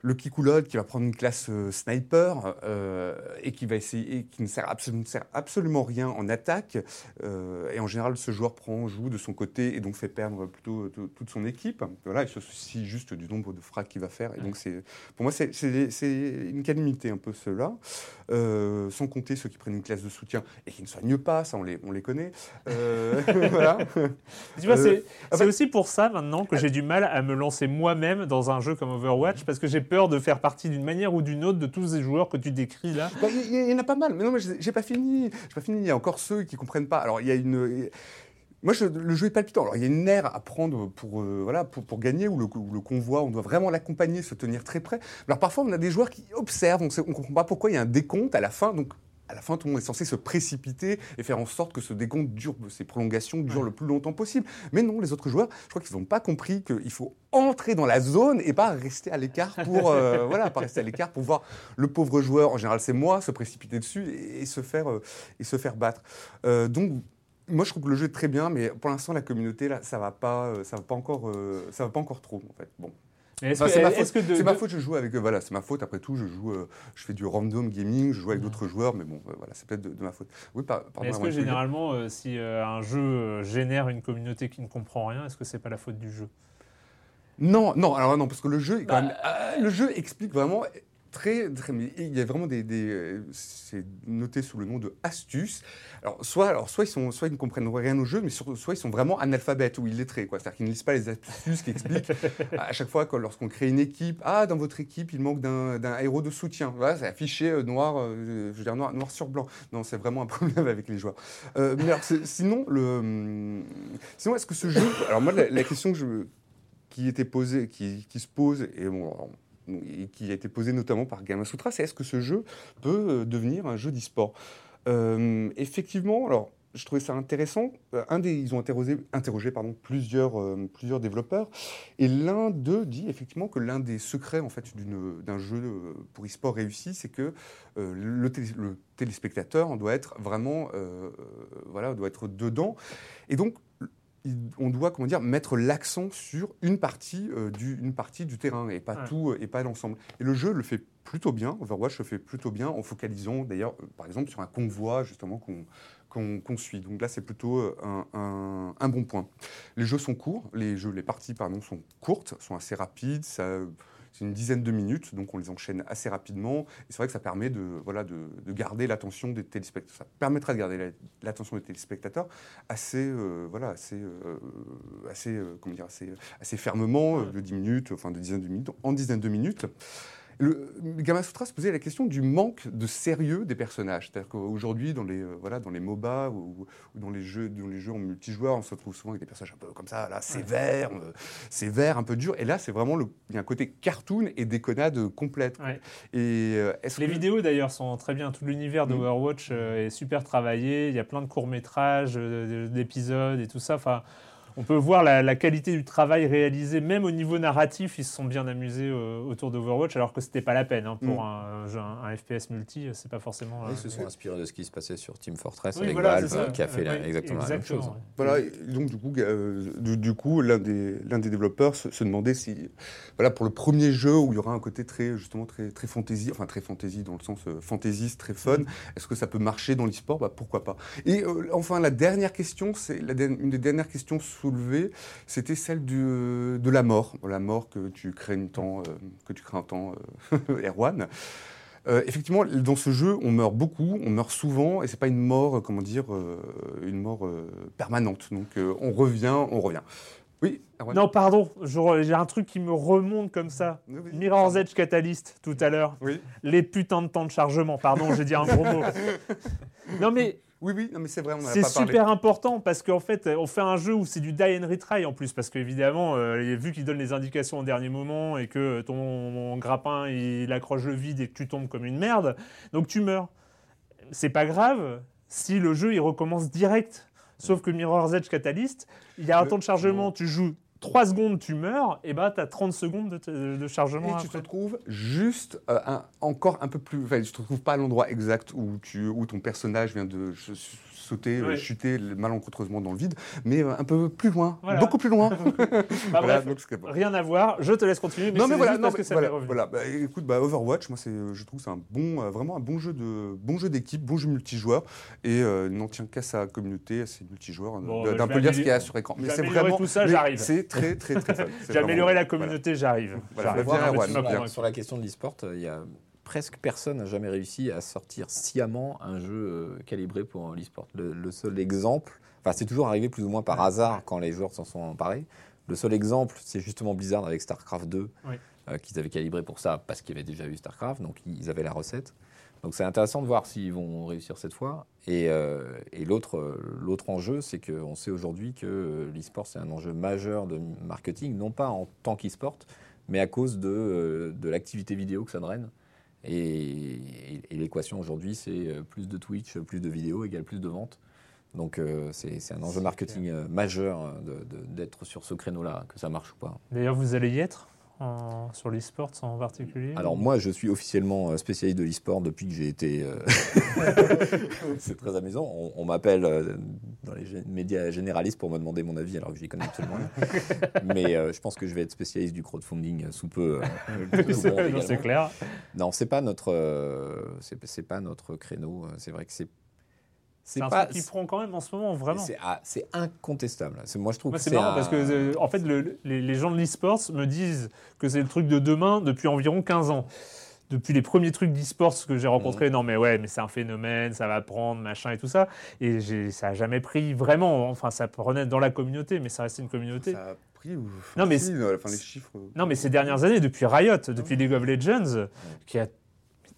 le Kikoulod qui va prendre une classe euh, sniper euh, et qui va essayer, et qui ne sert, absolument, ne sert absolument rien en attaque. Euh, et en général, ce joueur prend, joue de son côté et donc fait perdre plutôt tout- toute son équipe. Voilà, il se soucie juste du nombre de frags qu'il va faire. Et donc, c'est, pour moi, c'est, une calamité un peu cela. Sans compter ceux qui prennent une classe de soutien et qui ne soignent pas, ça on les, on les connaît. Voilà. Tu vois, c'est aussi pour ça maintenant que j'ai du mal à me lancer moi-même dans un jeu comme Overwatch parce que j'ai peur de faire partie d'une manière ou d'une autre de tous ces joueurs que tu décris là? Bah, Il y, en a pas mal, mais non, mais j'ai pas fini. J'ai pas fini. Il y a encore ceux qui comprennent pas. Alors il y a une. Moi, je- le jeu est palpitant. Alors, il y a une ère à prendre pour, euh, voilà, pour, pour gagner, ou le, le convoi, on doit vraiment l'accompagner, se tenir très près. Alors, parfois, on a des joueurs qui observent, on ne comprend pas pourquoi il y a un décompte à la fin. Donc, à la fin, tout le monde est censé se précipiter et faire en sorte que ce décompte dure, ces prolongations durent le plus longtemps possible. Mais non, les autres joueurs, je crois qu'ils n'ont pas compris qu'il faut entrer dans la zone et pas rester à l'écart pour, euh, voilà, pas rester à l'écart pour voir le pauvre joueur, en général c'est moi, se précipiter dessus et, et se, faire, euh, et se faire battre. Euh, donc, moi, je trouve que le jeu est très bien, mais pour l'instant, la communauté, là, ça va pas, ça va pas encore, ça va pas encore trop, en fait. Bon. C'est ma, faute, de- ma je joue avec, voilà, c'est ma faute. Après tout, je joue, euh, je fais du random gaming, je joue avec d'autres joueurs, mais bon, euh, voilà, c'est peut-être de, de ma faute. Oui, par- est-ce que généralement, euh, si un jeu génère une communauté qui ne comprend rien, est-ce que c'est pas la faute du jeu? Non, non, alors non, parce que le jeu, quand Bah, même, le jeu explique vraiment très, très, mais il y a vraiment des, des, euh, c'est noté sous le nom de astuces. Alors soit, alors soit ils sont, soit ils ne comprennent rien au jeu, mais soit ils sont vraiment analphabètes ou illettrés, quoi. C'est-à-dire qu'ils ne lisent pas les astuces qui expliquent à chaque fois que lorsqu'on crée une équipe, ah dans votre équipe il manque d'un, d'un héros de soutien. Voilà, c'est affiché euh, noir, euh, je veux dire noir, noir sur blanc. Non, c'est vraiment un problème avec les joueurs. Euh, mais alors sinon le, hum, sinon est-ce que ce jeu, alors moi la, la question que je qui était posée, qui, qui se pose, et bon, alors, qui a été posée notamment par Gamasutra, c'est est-ce que ce jeu peut euh, devenir un jeu d'e-sport? Euh, Effectivement, alors je trouvais ça intéressant. Euh, ils ont interrogé, plusieurs, développeurs, et l'un d'eux dit effectivement que l'un des secrets en fait d'un jeu pour e-sport réussi, c'est que le, télé- le téléspectateur doit être vraiment, voilà, doit être dedans, et donc on doit comment dire mettre l'accent sur une partie euh, du une partie du terrain et pas Ouais. tout euh, et pas l'ensemble. Et le jeu le fait plutôt bien. Overwatch le fait plutôt bien en focalisant d'ailleurs euh, par exemple sur un convoi justement qu'on qu'on suit. Donc là c'est plutôt un, un- un bon point. Les jeux sont courts, les jeux les parties pardon sont courtes, sont assez rapides. Ça c'est une dizaine de minutes, donc on les enchaîne assez rapidement. Et c'est vrai que ça permet de, voilà, de, de garder l'attention des téléspectateurs. Ça permettra de garder la- l'attention des téléspectateurs assez, euh, voilà, assez, euh, assez, euh, comment dire, assez, assez fermement, euh, de 10 minutes, enfin de dizaines de minutes, en dizaines de minutes. Le, Gamasutra se posait la question du manque de sérieux des personnages. C'est-à-dire qu'aujourd'hui, dans les, euh, voilà, dans les MOBA ou, ou dans, les jeux, dans les jeux en multijoueur, on se retrouve souvent avec des personnages un peu comme ça, là, sévères, euh, sévères, un peu durs. Et là, c'est vraiment le, il y a un côté cartoon et déconnade complète. Ouais. Et euh, Les que- vidéos d'ailleurs sont très bien. Tout l'univers d'Overwatch euh, est super travaillé. Il y a plein de courts métrages, d'épisodes et tout ça. Enfin, on peut voir la, la qualité du travail réalisé, même au niveau narratif, ils se sont bien amusés euh, autour d'Overwatch, alors que c'était pas la peine hein, pour Mm. un, jeu- un, un FPS multi, c'est pas forcément. euh, Ils se sont inspirés de ce qui se passait sur Team Fortress oui, avec voilà, Valve, qui a fait la- exactement, la même chose. ouais. Voilà, donc du coup, euh, du, du coup l'un des, développeurs se, se demandait si, voilà, pour le premier jeu où il y aura un côté très, justement, très, très fantasy, enfin très fantasy dans le sens euh, fantaisiste, très fun, est-ce que ça peut marcher dans l'e-sport? Bah, Pourquoi pas Et euh, enfin, la dernière question, c'est une des dernières questions c'était celle du, euh, de la mort, la mort que tu crains tant, euh, que tu crains tant, euh, Erwan. Euh, effectivement, dans ce jeu, on meurt beaucoup, on meurt souvent, et c'est pas une mort, comment dire, euh, une mort euh, permanente. Donc, on revient, on revient. Oui, Erwan? Non, pardon, j'ai un truc qui me remonte comme ça. Oui. Mirror's Edge Catalyst, tout à l'heure. Oui, Les putains de temps de chargement, pardon, j'ai dit un gros mot. Non, mais oui, oui, non, mais c'est vrai, on en a c'est pas parlé. super important parce qu'en fait, on fait un jeu où c'est du die and retry en plus. Parce qu'évidemment, euh, vu qu'il donne les indications au dernier moment et que ton grappin il accroche le vide et que tu tombes comme une merde, donc tu meurs. C'est pas grave si le jeu il recommence direct. Sauf que Mirror's Edge Catalyst, il y a un Le- temps de chargement, tu joues 3 secondes, tu meurs, et bah t'as 30 secondes de, chargement. Et tu te retrouves juste euh, un- encore un peu plus. Enfin, tu te retrouves pas à l'endroit exact où, tu, où ton personnage vient de sauter, euh, Ouais. chuter malencontreusement dans le vide, mais euh, un peu plus loin, Voilà. beaucoup plus loin. Bah, Voilà, bref, donc c'est pas- rien à voir, je te laisse continuer, mais non mais voilà, juste non, parce mais que ça voilà, m'est revenu. voilà. Bah, écoute, bah, Overwatch, moi c'est, je trouve que c'est un bon, euh, vraiment un bon jeu de, bon jeu d'équipe, bon jeu multijoueur, et euh, il n'en tient qu'à sa communauté, à ses multijoueurs, Bon, bah, d'un peu lire ce qu'il y a sur écran. Mais c'est vraiment, tout ça, j'arrive. C'est très très très J'ai amélioré la communauté, j'arrive. Sur la question de l'e-sport, il y a presque personne n'a jamais réussi à sortir sciemment un jeu euh, calibré pour l'e-sport. Le, le seul exemple, enfin c'est toujours arrivé plus ou moins par hasard quand les joueurs s'en sont emparés. Le seul exemple, c'est justement Blizzard avec StarCraft 2, Oui. euh, qu'ils avaient calibré pour ça parce qu'il y avait déjà eu StarCraft, donc ils avaient la recette. Donc c'est intéressant de voir s'ils vont réussir cette fois. Et, euh, et l'autre, l'autre enjeu, c'est qu'on sait aujourd'hui que l'e-sport, c'est un enjeu majeur de marketing, non pas en tant qu'e-sport, mais à cause de, de l'activité vidéo que ça draine. Et, et- et l'équation aujourd'hui, c'est euh, plus de Twitch, plus de vidéos égale plus de ventes. Donc euh, c'est un enjeu marketing euh, majeur d'être sur ce créneau-là, que ça marche ou pas. D'ailleurs, vous allez y être? En- sur l'e-sport en particulier Alors moi, je suis officiellement euh, spécialiste de l'e-sport depuis que j'ai été... euh, c'est très amusant. On, on m'appelle euh, dans les médias généralistes pour me demander mon avis alors que j'y connais absolument rien. Mais euh, je pense que je vais être spécialiste du crowdfunding sous peu. C'est- non, également. c'est clair. Non, c'est pas notre, c'est pas notre créneau. C'est vrai que c'est, C'est un pas, truc qui prend quand même en ce moment, vraiment. c'est, ah, incontestable. Moi je trouve Moi, que c'est marrant un- parce que, euh, en fait, le- les, les gens de l'e-sports me disent que c'est le truc de demain depuis environ 15 ans. Depuis les premiers trucs d'e-sports que j'ai rencontrés, non mais ouais, mais c'est un phénomène, ça va prendre, machin et tout ça. Et ça a jamais pris vraiment, enfin ça prenait dans la communauté, mais ça restait une communauté. Ça a pris ou... Non, mais euh, enfin, les chiffres. Non, mais ces dernières années, depuis Riot, depuis League of Legends, qui a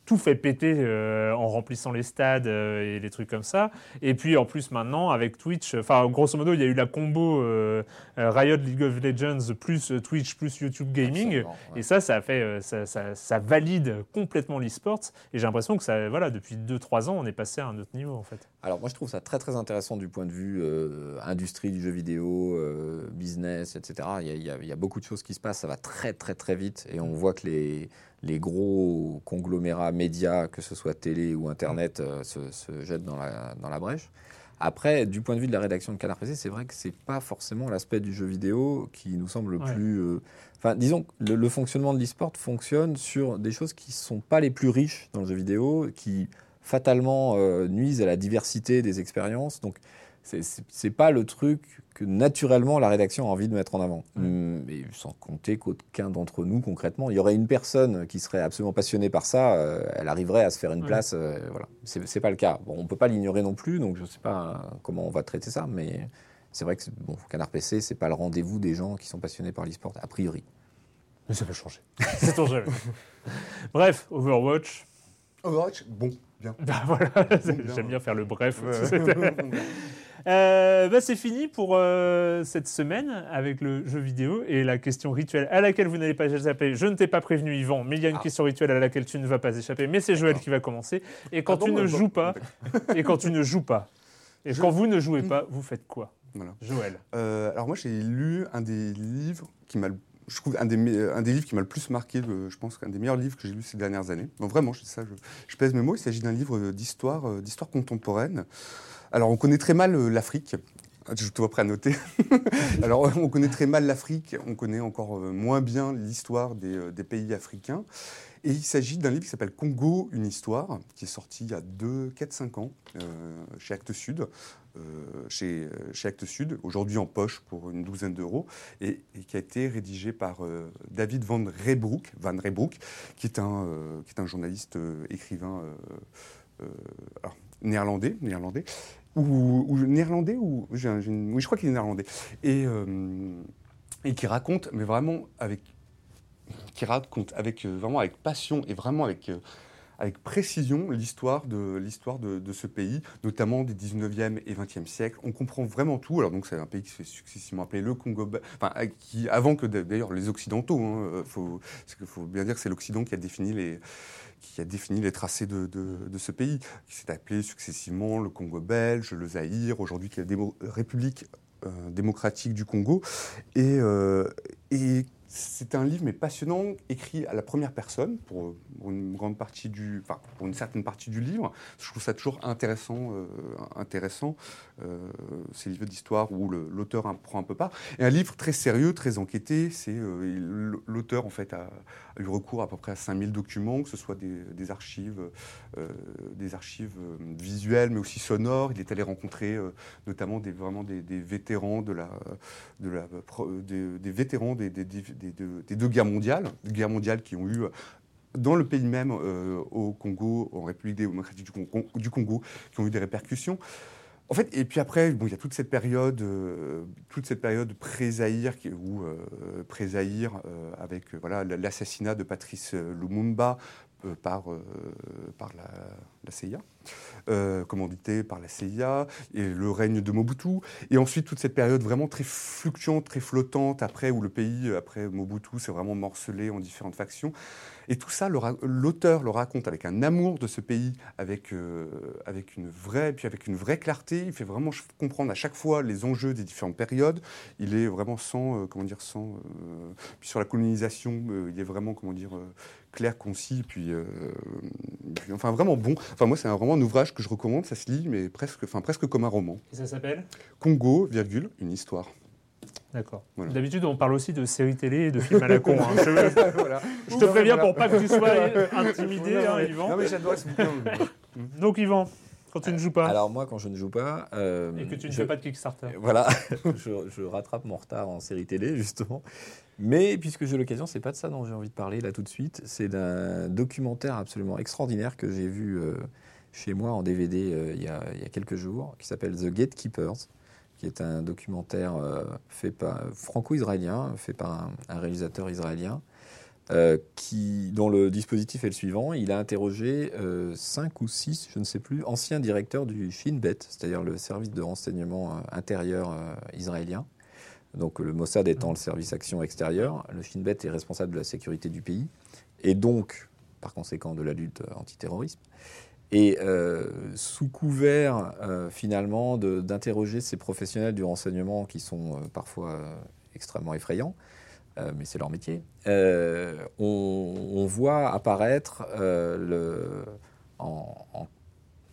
tout fait péter euh, en remplissant les stades euh, et les trucs comme ça. Et puis en plus maintenant avec Twitch, enfin grosso modo il y a eu la combo euh, Riot League of Legends plus Twitch plus YouTube Gaming. Ouais. Et ça, ça a fait, ça, ça- ça valide complètement l'e-sport. Et j'ai l'impression que ça, voilà, depuis 2-3 ans, on est passé à un autre niveau en fait. Alors moi je trouve ça très très intéressant du point de vue industrie du jeu vidéo, business, etc. Il y, a, il y a- il y a beaucoup de choses qui se passent, ça va très très très vite et on voit que les, les gros conglomérats médias, que ce soit télé ou internet, euh, se, se jettent dans la, dans la brèche. Après, du point de vue de la rédaction de Canard PC, c'est vrai que c'est pas forcément l'aspect du jeu vidéo qui nous semble le Ouais. plus. euh, Enfin, disons que le, le fonctionnement de l'e-sport fonctionne sur des choses qui sont pas les plus riches dans le jeu vidéo, qui fatalement euh, nuisent à la diversité des expériences. Donc, c'est- pas le truc que naturellement la rédaction a envie de mettre en avant. Et sans compter qu'aucun d'entre nous, concrètement, il y aurait une personne qui serait absolument passionnée par ça, euh, elle arriverait à se faire une place. euh, voilà, c'est c'est pas le cas. Bon, on peut pas l'ignorer non plus, donc je sais pas euh, comment on va traiter ça, mais c'est vrai que bon, Canard PC, c'est pas le rendez-vous des gens qui sont passionnés par l'e-sport a priori. Mais ça va changer. C'est jamais. Bref, Overwatch. Overwatch, bon, bien. Bah voilà, bien. j'aime bien faire le bref. Ouais. Euh, bah, c'est fini pour euh, cette semaine avec le jeu vidéo et la question rituelle à laquelle vous n'allez pas échapper. Je ne t'ai pas prévenu, Yvan, mais il y a une Ah. question rituelle à laquelle tu ne vas pas échapper. Mais c'est Joël qui va commencer. Et quand tu ne euh, joues bon, pas, et quand tu ne joues pas, et Je- quand vous ne jouez pas, vous faites quoi Voilà. Joël? Euh, alors moi j'ai lu un des livres qui m'a, le- je trouve un des, un des livres qui m'a le plus marqué, je pense qu'un des meilleurs livres que j'ai lu ces dernières années. Vraiment, je dis ça, je, je pèse mes mots. Il s'agit d'un livre d'histoire, euh, d'histoire contemporaine. Alors on connaît très mal euh, l'Afrique. Je te vois prêt à noter. Alors on connaît très mal l'Afrique, on connaît encore euh, moins bien l'histoire des, euh, des pays africains. Et il s'agit d'un livre qui s'appelle Congo, une histoire, qui est sorti il y a 2, 4, 5 ans chez Actes Sud chez, chez Actes Sud, aujourd'hui en poche pour une douzaine d'euros, et, qui a été rédigé par David Van Reybroek, Van qui, est un, qui est un journaliste écrivain alors, néerlandais, néerlandais, ou, néerlandais, ou oui, je crois qu'il est néerlandais, et, euh, et qui raconte, mais vraiment avec, qui raconte avec euh, vraiment avec passion et vraiment avec euh, avec précision l'histoire de, de, ce pays, notamment des 19e et 20e siècles. On comprend vraiment tout. Alors, donc, c'est un pays qui se fait successivement appeler le Congo, enfin, qui, avant que d'ailleurs les Occidentaux, hein, faut, faut bien dire que c'est l'Occident qui a défini les, qui a défini les tracés de, ce pays, qui s'est appelé successivement le Congo belge, le Zaïre, aujourd'hui qui est la République euh, démocratique du Congo. Et, euh, et c'est un livre mais passionnant, écrit à la première personne pour, une grande partie du, enfin pour une certaine partie du livre. Je trouve ça toujours intéressant, euh, intéressant euh, ces livres d'histoire où l'auteur en prend un peu part. Et un livre très sérieux, très enquêté. C'est euh, l'auteur en fait a, eu recours à peu près à 5000 documents, que ce soit des, archives, des archives euh, visuelles mais aussi sonores. Il est allé rencontrer notamment des vraiment des, vétérans de la de la, des vétérans des, des- deux- guerres mondiales, des guerres mondiales qui ont eu euh, dans le pays même, euh, au Congo, en République démocratique du Congo, qui ont eu des répercussions. En fait, et puis après, bon, il y a toute cette période, euh, toute cette période qui- où euh, euh, avec voilà l'assassinat de Patrice Lumumba par euh, par la, la CIA, euh, commandité par la CIA, et le règne de Mobutu, et ensuite toute cette période vraiment très fluctuante, très flottante, après où le pays, après Mobutu, s'est vraiment morcelé en différentes factions. Et tout ça, l'auteur le raconte avec un amour de ce pays, avec, euh, avec une vraie, puis avec une vraie clarté. Il fait vraiment comprendre à chaque fois les enjeux des différentes périodes. Il est vraiment sans, euh, comment dire, sans. euh, puis sur la colonisation, il est vraiment, comment dire, clair, concis, puis, puis, enfin vraiment bon. Enfin moi, c'est un- vraiment un ouvrage que je recommande. Ça se lit, mais presque, enfin presque comme un roman. Et ça s'appelle? Congo, virgule, une histoire. D'accord. Voilà. D'habitude, on parle aussi de séries télé et de films à la con. hein. Je, Voilà. je te préviens Voilà. pour pas que tu sois intimidé, Non, hein, mais- Yvan. Non mais j'adore ce bouquin. Donc, Yvan, quand tu ne joues pas Alors moi, quand je ne joue pas... euh, et que tu ne je- fais pas de Kickstarter. Voilà, je, je rattrape mon retard en série télé, justement. Mais puisque j'ai l'occasion, c'est pas de ça dont j'ai envie de parler là tout de suite. C'est d'un documentaire absolument extraordinaire que j'ai vu euh, chez moi en DVD euh, il, y a, il y a quelques jours, qui s'appelle The Gatekeepers, qui est un documentaire euh, fait par franco-israélien, fait par un, réalisateur israélien. euh, qui, dont le dispositif est le suivant. Il a interrogé euh, cinq ou six, je ne sais plus, anciens directeurs du Shin Bet, c'est-à-dire le service de renseignement euh, intérieur israélien. Donc le Mossad étant le service action extérieure, le Shin Bet est responsable de la sécurité du pays et donc, par conséquent, de la lutte antiterrorisme. Et euh, sous couvert euh, finalement d'interroger ces professionnels du renseignement qui sont euh, parfois extrêmement effrayants, mais c'est leur métier, on, voit apparaître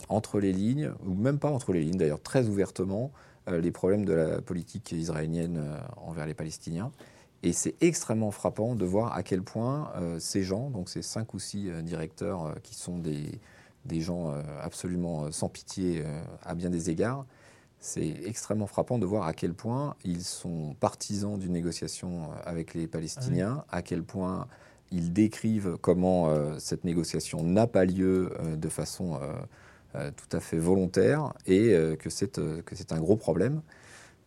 entre les lignes, ou même pas entre les lignes d'ailleurs, très ouvertement, les problèmes de la politique israélienne envers les Palestiniens. Et c'est extrêmement frappant de voir à quel point ces gens, donc ces cinq ou six directeurs qui sont des, des gens euh, absolument euh, sans pitié euh, à bien des égards, c'est extrêmement frappant de voir à quel point ils sont partisans d'une négociation avec les Palestiniens, à quel point ils décrivent comment euh, cette négociation n'a pas lieu euh, de façon euh, tout à fait volontaire et que c'est que c'est un gros problème.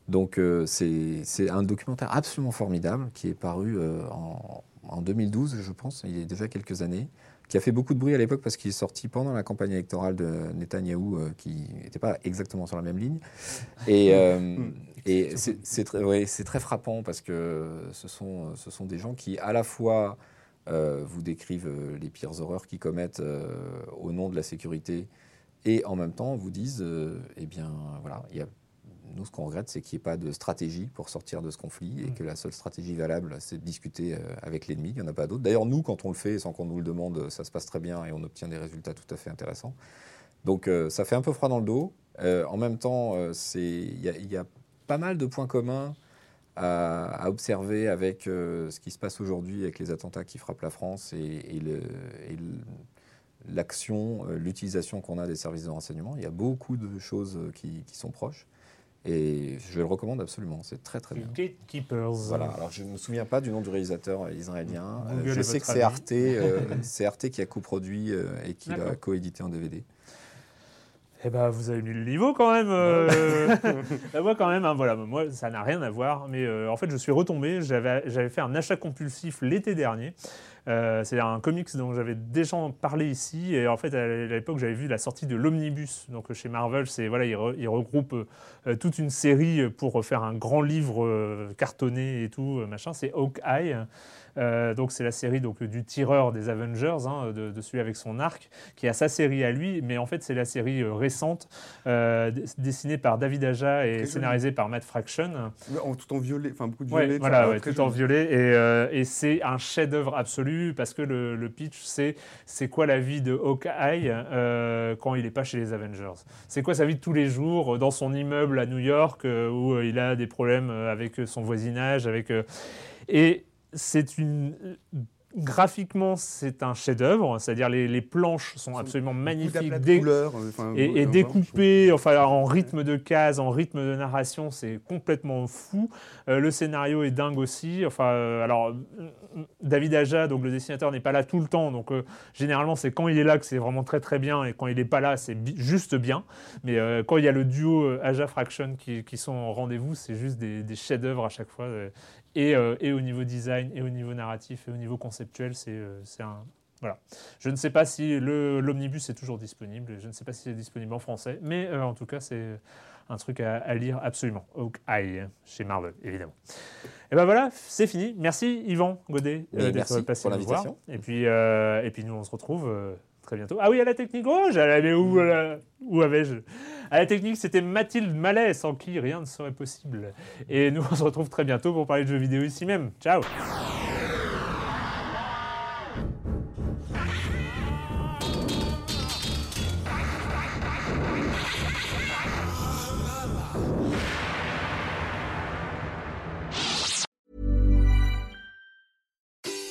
Donc c'est c'est un documentaire absolument formidable qui est paru en, en 2012, je pense, il y a déjà quelques années, qui a fait beaucoup de bruit à l'époque parce qu'il est sorti pendant la campagne électorale de Netanyahou, euh, qui n'était pas exactement sur la même ligne. Et, euh, et c'est très, ouais, c'est très frappant parce que ce sont, ce sont des gens qui, à la fois, euh, vous décrivent les pires horreurs qu'ils commettent au nom de la sécurité et en même temps vous disent, eh bien, voilà, il y a nous, ce qu'on regrette, c'est qu'il n'y ait pas de stratégie pour sortir de ce conflit et Mm. que la seule stratégie valable, c'est de discuter euh, avec l'ennemi. Il n'y en a pas d'autre. D'ailleurs, nous, quand on le fait sans qu'on nous le demande, ça se passe très bien et on obtient des résultats tout à fait intéressants. Donc, euh, ça fait un peu froid dans le dos. Euh, en même temps, il y, a- il y a pas mal de points communs à, à observer avec euh, ce qui se passe aujourd'hui avec les attentats qui frappent la France et, et le- et le- l'action, l'utilisation qu'on a des services de renseignement. Il y a beaucoup de choses qui, qui sont proches. Et je le recommande absolument, c'est très très bien. Gatekeepers. Voilà, alors je ne me souviens pas du nom du réalisateur euh, israélien. Euh, je sais que c'est. Arte, euh, c'est Arte qui a coproduit euh, et qui l'a coédité en DVD. Eh ben, vous avez mis le niveau quand même. Bah, moi, quand même, hein, voilà, moi, ça n'a rien à voir. Mais en fait, je suis retombé. J'avais fait un achat compulsif l'été dernier. Euh, c'est un comics dont j'avais déjà parlé ici. Et en fait, à l'époque, j'avais vu la sortie de l'Omnibus. Donc, chez Marvel, c'est voilà, ils, re- ils regroupent euh, toute une série pour faire un grand livre euh, cartonné et tout, machin. C'est Hawkeye. Euh, donc, c'est la série donc, du tireur des Avengers, hein, de, de celui avec son arc, qui a sa série à lui. Mais en fait, c'est la série euh, récente, euh, dessinée par David Aja et scénarisée par Matt Fraction. En, tout en violet, enfin beaucoup de Ouais, violet. voilà, ouais, tout en violet. Et, euh, et c'est un chef-d'œuvre absolu parce que le, le pitch, c'est c'est quoi la vie de Hawkeye quand il n'est pas chez les Avengers? C'est quoi sa vie de tous les jours dans son immeuble à New York où il a des problèmes avec son voisinage avec, Et c'est une. Graphiquement, c'est un chef-d'œuvre, c'est-à-dire les, les planches sont absolument magnifiques, dé- couleurs, enfin, et, et vraiment, découpé, enfin en rythme de case, en rythme de narration, c'est complètement fou. Euh, le scénario est dingue aussi. Enfin, euh, alors euh, David Aja, donc le dessinateur, n'est pas là tout le temps, donc euh, généralement c'est quand il est là que c'est vraiment très très bien, et quand il n'est pas là, c'est bi- juste bien. Mais quand il y a le duo Aja Fraction qui, qui sont au rendez-vous, c'est juste des, des chefs-d'œuvre à chaque fois. Euh, et, et au niveau design, et au niveau narratif, et au niveau conceptuel, c'est euh, un, voilà. Je ne sais pas si l'omnibus est toujours disponible, je ne sais pas si c'est disponible en français, mais euh, en tout cas, c'est un truc à, à lire absolument. Hawkeye, chez Marvel, évidemment. Et ben voilà, c'est fini. Merci Yvan Godet d'être passé pour nous voir. Et puis, euh, et puis nous, on se retrouve très bientôt. Ah oui, à la technique, oh, j'allais où, euh, où avais-je? À la technique, c'était Mathilde Mallet, sans qui rien ne serait possible. Et nous, on se retrouve très bientôt pour parler de jeux vidéo ici même. Ciao